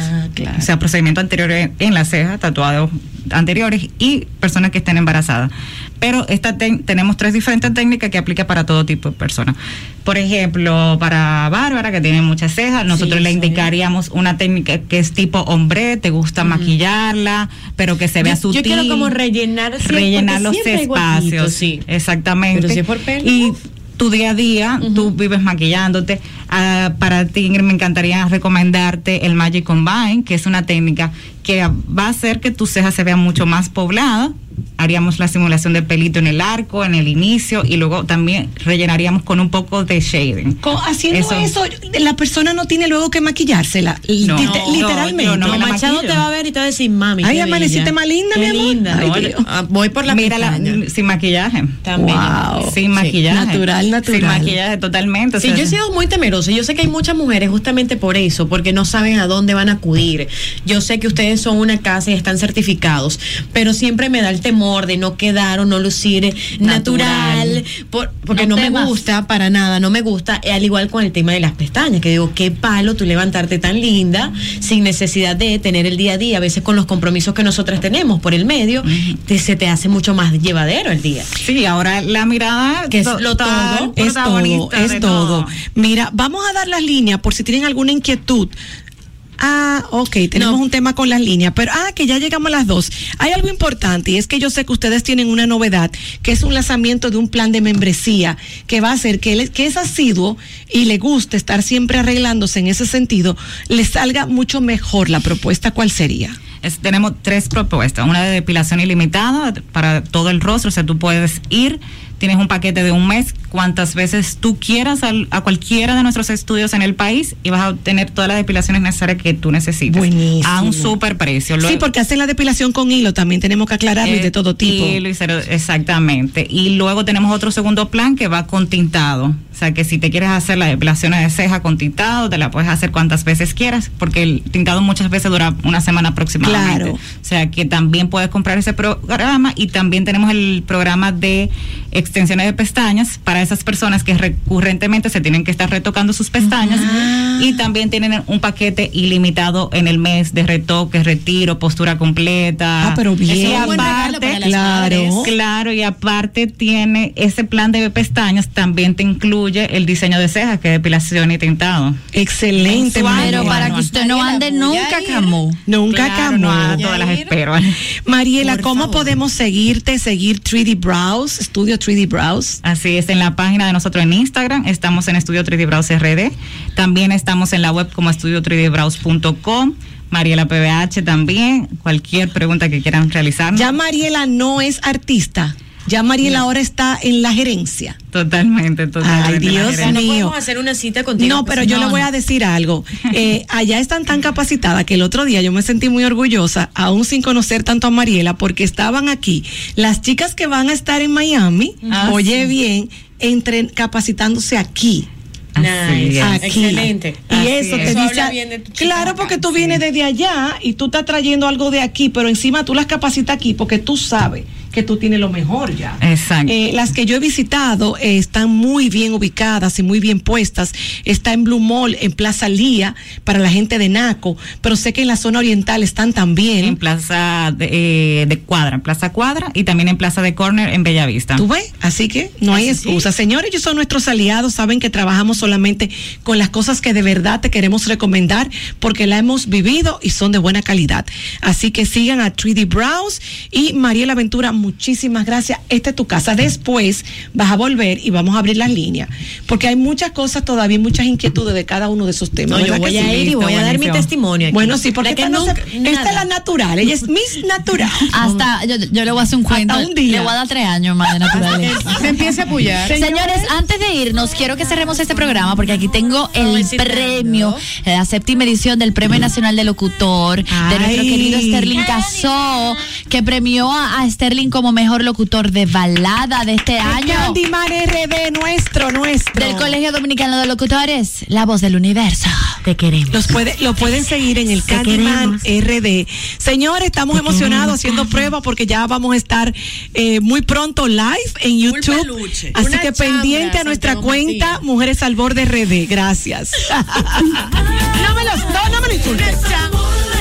o sea, procedimientos anteriores en la ceja, tatuados anteriores y personas que estén embarazadas. Pero esta tenemos tres diferentes técnicas que aplica para todo tipo de personas. Por ejemplo, para Bárbara, que tiene muchas cejas, nosotros le sí. indicaríamos una técnica que es tipo hombre, te gusta maquillarla, pero que se vea Yo- yo sutil. quiero como rellenar rellenar los espacios. sí. Exactamente. Pero si es por pelo, Y tu día a día, tú vives maquillándote. Ah, para ti, me encantaría recomendarte el Magic Combine, que es una técnica que va a hacer que tu ceja se vea mucho más poblada. Haríamos la simulación de pelito en el arco, en el inicio, y luego también rellenaríamos con un poco de shading. Haciendo eso, la persona no tiene luego que maquillársela. No, Lite- no, literalmente. no me la Machado te va a ver y te va a decir, mami. Ay, amaneciste más linda, Qué mi amor. linda. Ay, No, ah, voy por la Mírala, pestaña. sin maquillaje. También. Wow. Sin Sí, maquillaje. natural, natural. Sin maquillaje totalmente. o Sí, sea, yo he sido muy temerosa. Yo sé que hay muchas mujeres justamente por eso, porque no saben a dónde van a acudir. Yo sé que ustedes son una casa y están certificados, pero siempre me da el temor de no quedar o no lucir natural, por- porque no, No me gusta para nada, no me gusta. Al igual con el tema de las pestañas, que digo, qué palo tú levantarte tan linda sin necesidad de tener el día a día. A veces con los compromisos que nosotras tenemos por el medio, te- se te hace mucho más llevadero el día. Sí, ahora la mirada Que es to- lo total, todo. Es todo. Mira, vamos a dar las líneas por si tienen alguna inquietud. Ah, ok, tenemos un tema con las líneas, pero ah, que ya llegamos a las dos. Hay algo importante y es que yo sé que ustedes tienen una novedad, que es un lanzamiento de un plan de membresía que va a hacer que, él, que es asiduo y le guste estar siempre arreglándose en ese sentido, le salga mucho mejor la propuesta. ¿Cuál sería? Es- tenemos tres propuestas. Una de depilación ilimitada para todo el rostro. O sea, tú puedes ir, tienes un paquete de un mes, cuantas veces tú quieras al- a cualquiera de nuestros estudios en el país y vas a obtener todas las depilaciones necesarias que tú necesites. Buenísimo. A un super precio. sí, porque hacen la depilación con hilo, también tenemos que aclararlo y de todo tipo. Eh, hilo y cero- exactamente. Y luego tenemos otro segundo plan que va con tintado. O sea, que si te quieres hacer la depilación de ceja con tintado, te la puedes hacer cuantas veces quieras, porque el tintado muchas veces dura una semana aproximadamente. Claro. O sea, que también puedes comprar ese programa y también tenemos el programa de extensiones de pestañas para esas personas que recurrentemente se tienen que estar retocando sus pestañas y también tienen un paquete ilimitado en el mes de retoque, retiro, postura completa. Ah, pero bien. Y aparte, claro, claro, y aparte tiene ese plan de pestañas también te incluye el diseño de cejas, que es depilación y tintado. Excelente, Pero para que usted no ande nunca, Camu. Nunca Claro, Camu. no, todas las espero. Mariela, ¿cómo podemos seguirte, seguir 3D Brows, Estudio 3D Brows? Así es, en la página de nosotros en Instagram, estamos en Estudio 3D Brows RD, también estamos en la web como estudio3dbrows.com, Mariela PBH también, cualquier pregunta que quieran realizar. Ya Mariela no es artista, ya Mariela ahora está en la gerencia. Totalmente, totalmente. Ay, Dios O sea, no mío. podemos hacer una cita contigo. No, pues, pero yo no, le voy no. a decir algo. Eh, allá están tan capacitadas que el otro día yo me sentí muy orgullosa, aún sin conocer tanto a Mariela, porque estaban aquí las chicas que van a estar en Miami, Ah, oye sí. bien, entren, capacitándose aquí. Nice. Aquí. Excelente. Y Así eso es. te Eso dice. habla bien de tu chica claro, porque tú vienes desde allá y tú estás trayendo algo de aquí, pero encima tú las capacitas aquí porque tú sabes que tú tienes lo mejor ya. Exacto. Eh, las que yo he visitado eh, están muy bien ubicadas y muy bien puestas. Está en Blue Mall, en Plaza Lía, para la gente de Naco, pero sé que en la zona oriental están también. En Plaza de, eh, de Cuadra, en Plaza Cuadra y también en Plaza de Corner en Bellavista. ¿Tú ves? Así que no hay excusa. Señores, ellos son nuestros aliados, saben que trabajamos solamente con las cosas que de verdad te queremos recomendar porque la hemos vivido y son de buena calidad. Así que sigan a 3D Browse y Mariela Ventura, muchísimas gracias. Esta es tu casa. Después vas a volver y vamos a abrir las líneas. Porque hay muchas cosas todavía, muchas inquietudes de cada uno de esos temas. No, yo ¿verdad voy a ir y voy a dar mi testimonio aquí. Bueno, sí, porque esta, no esta es la natural. Ella es Miss Natural. Hasta, yo, yo le voy a hacer un cuento. un día. Le voy a dar tres años más de naturaleza. Se empiece a apoyar. Señores, antes de irnos, quiero que cerremos este programa porque aquí tengo el premio, la séptima edición del Premio Nacional de Locutor de nuestro querido Sterling Casó, que premió a, a Sterling como mejor locutor de balada de este año. Candyman RD, nuestro, nuestro. Del Colegio Dominicano de Locutores, la voz del universo. Te queremos. Los puede, lo pueden seguir en el Candyman RD. Señores, estamos emocionados haciendo pruebas porque ya vamos a estar eh, muy pronto live en YouTube. Así Una que pendiente a nuestra cuenta. Mujeres al Borde RD. Gracias. no me los, no, no me lo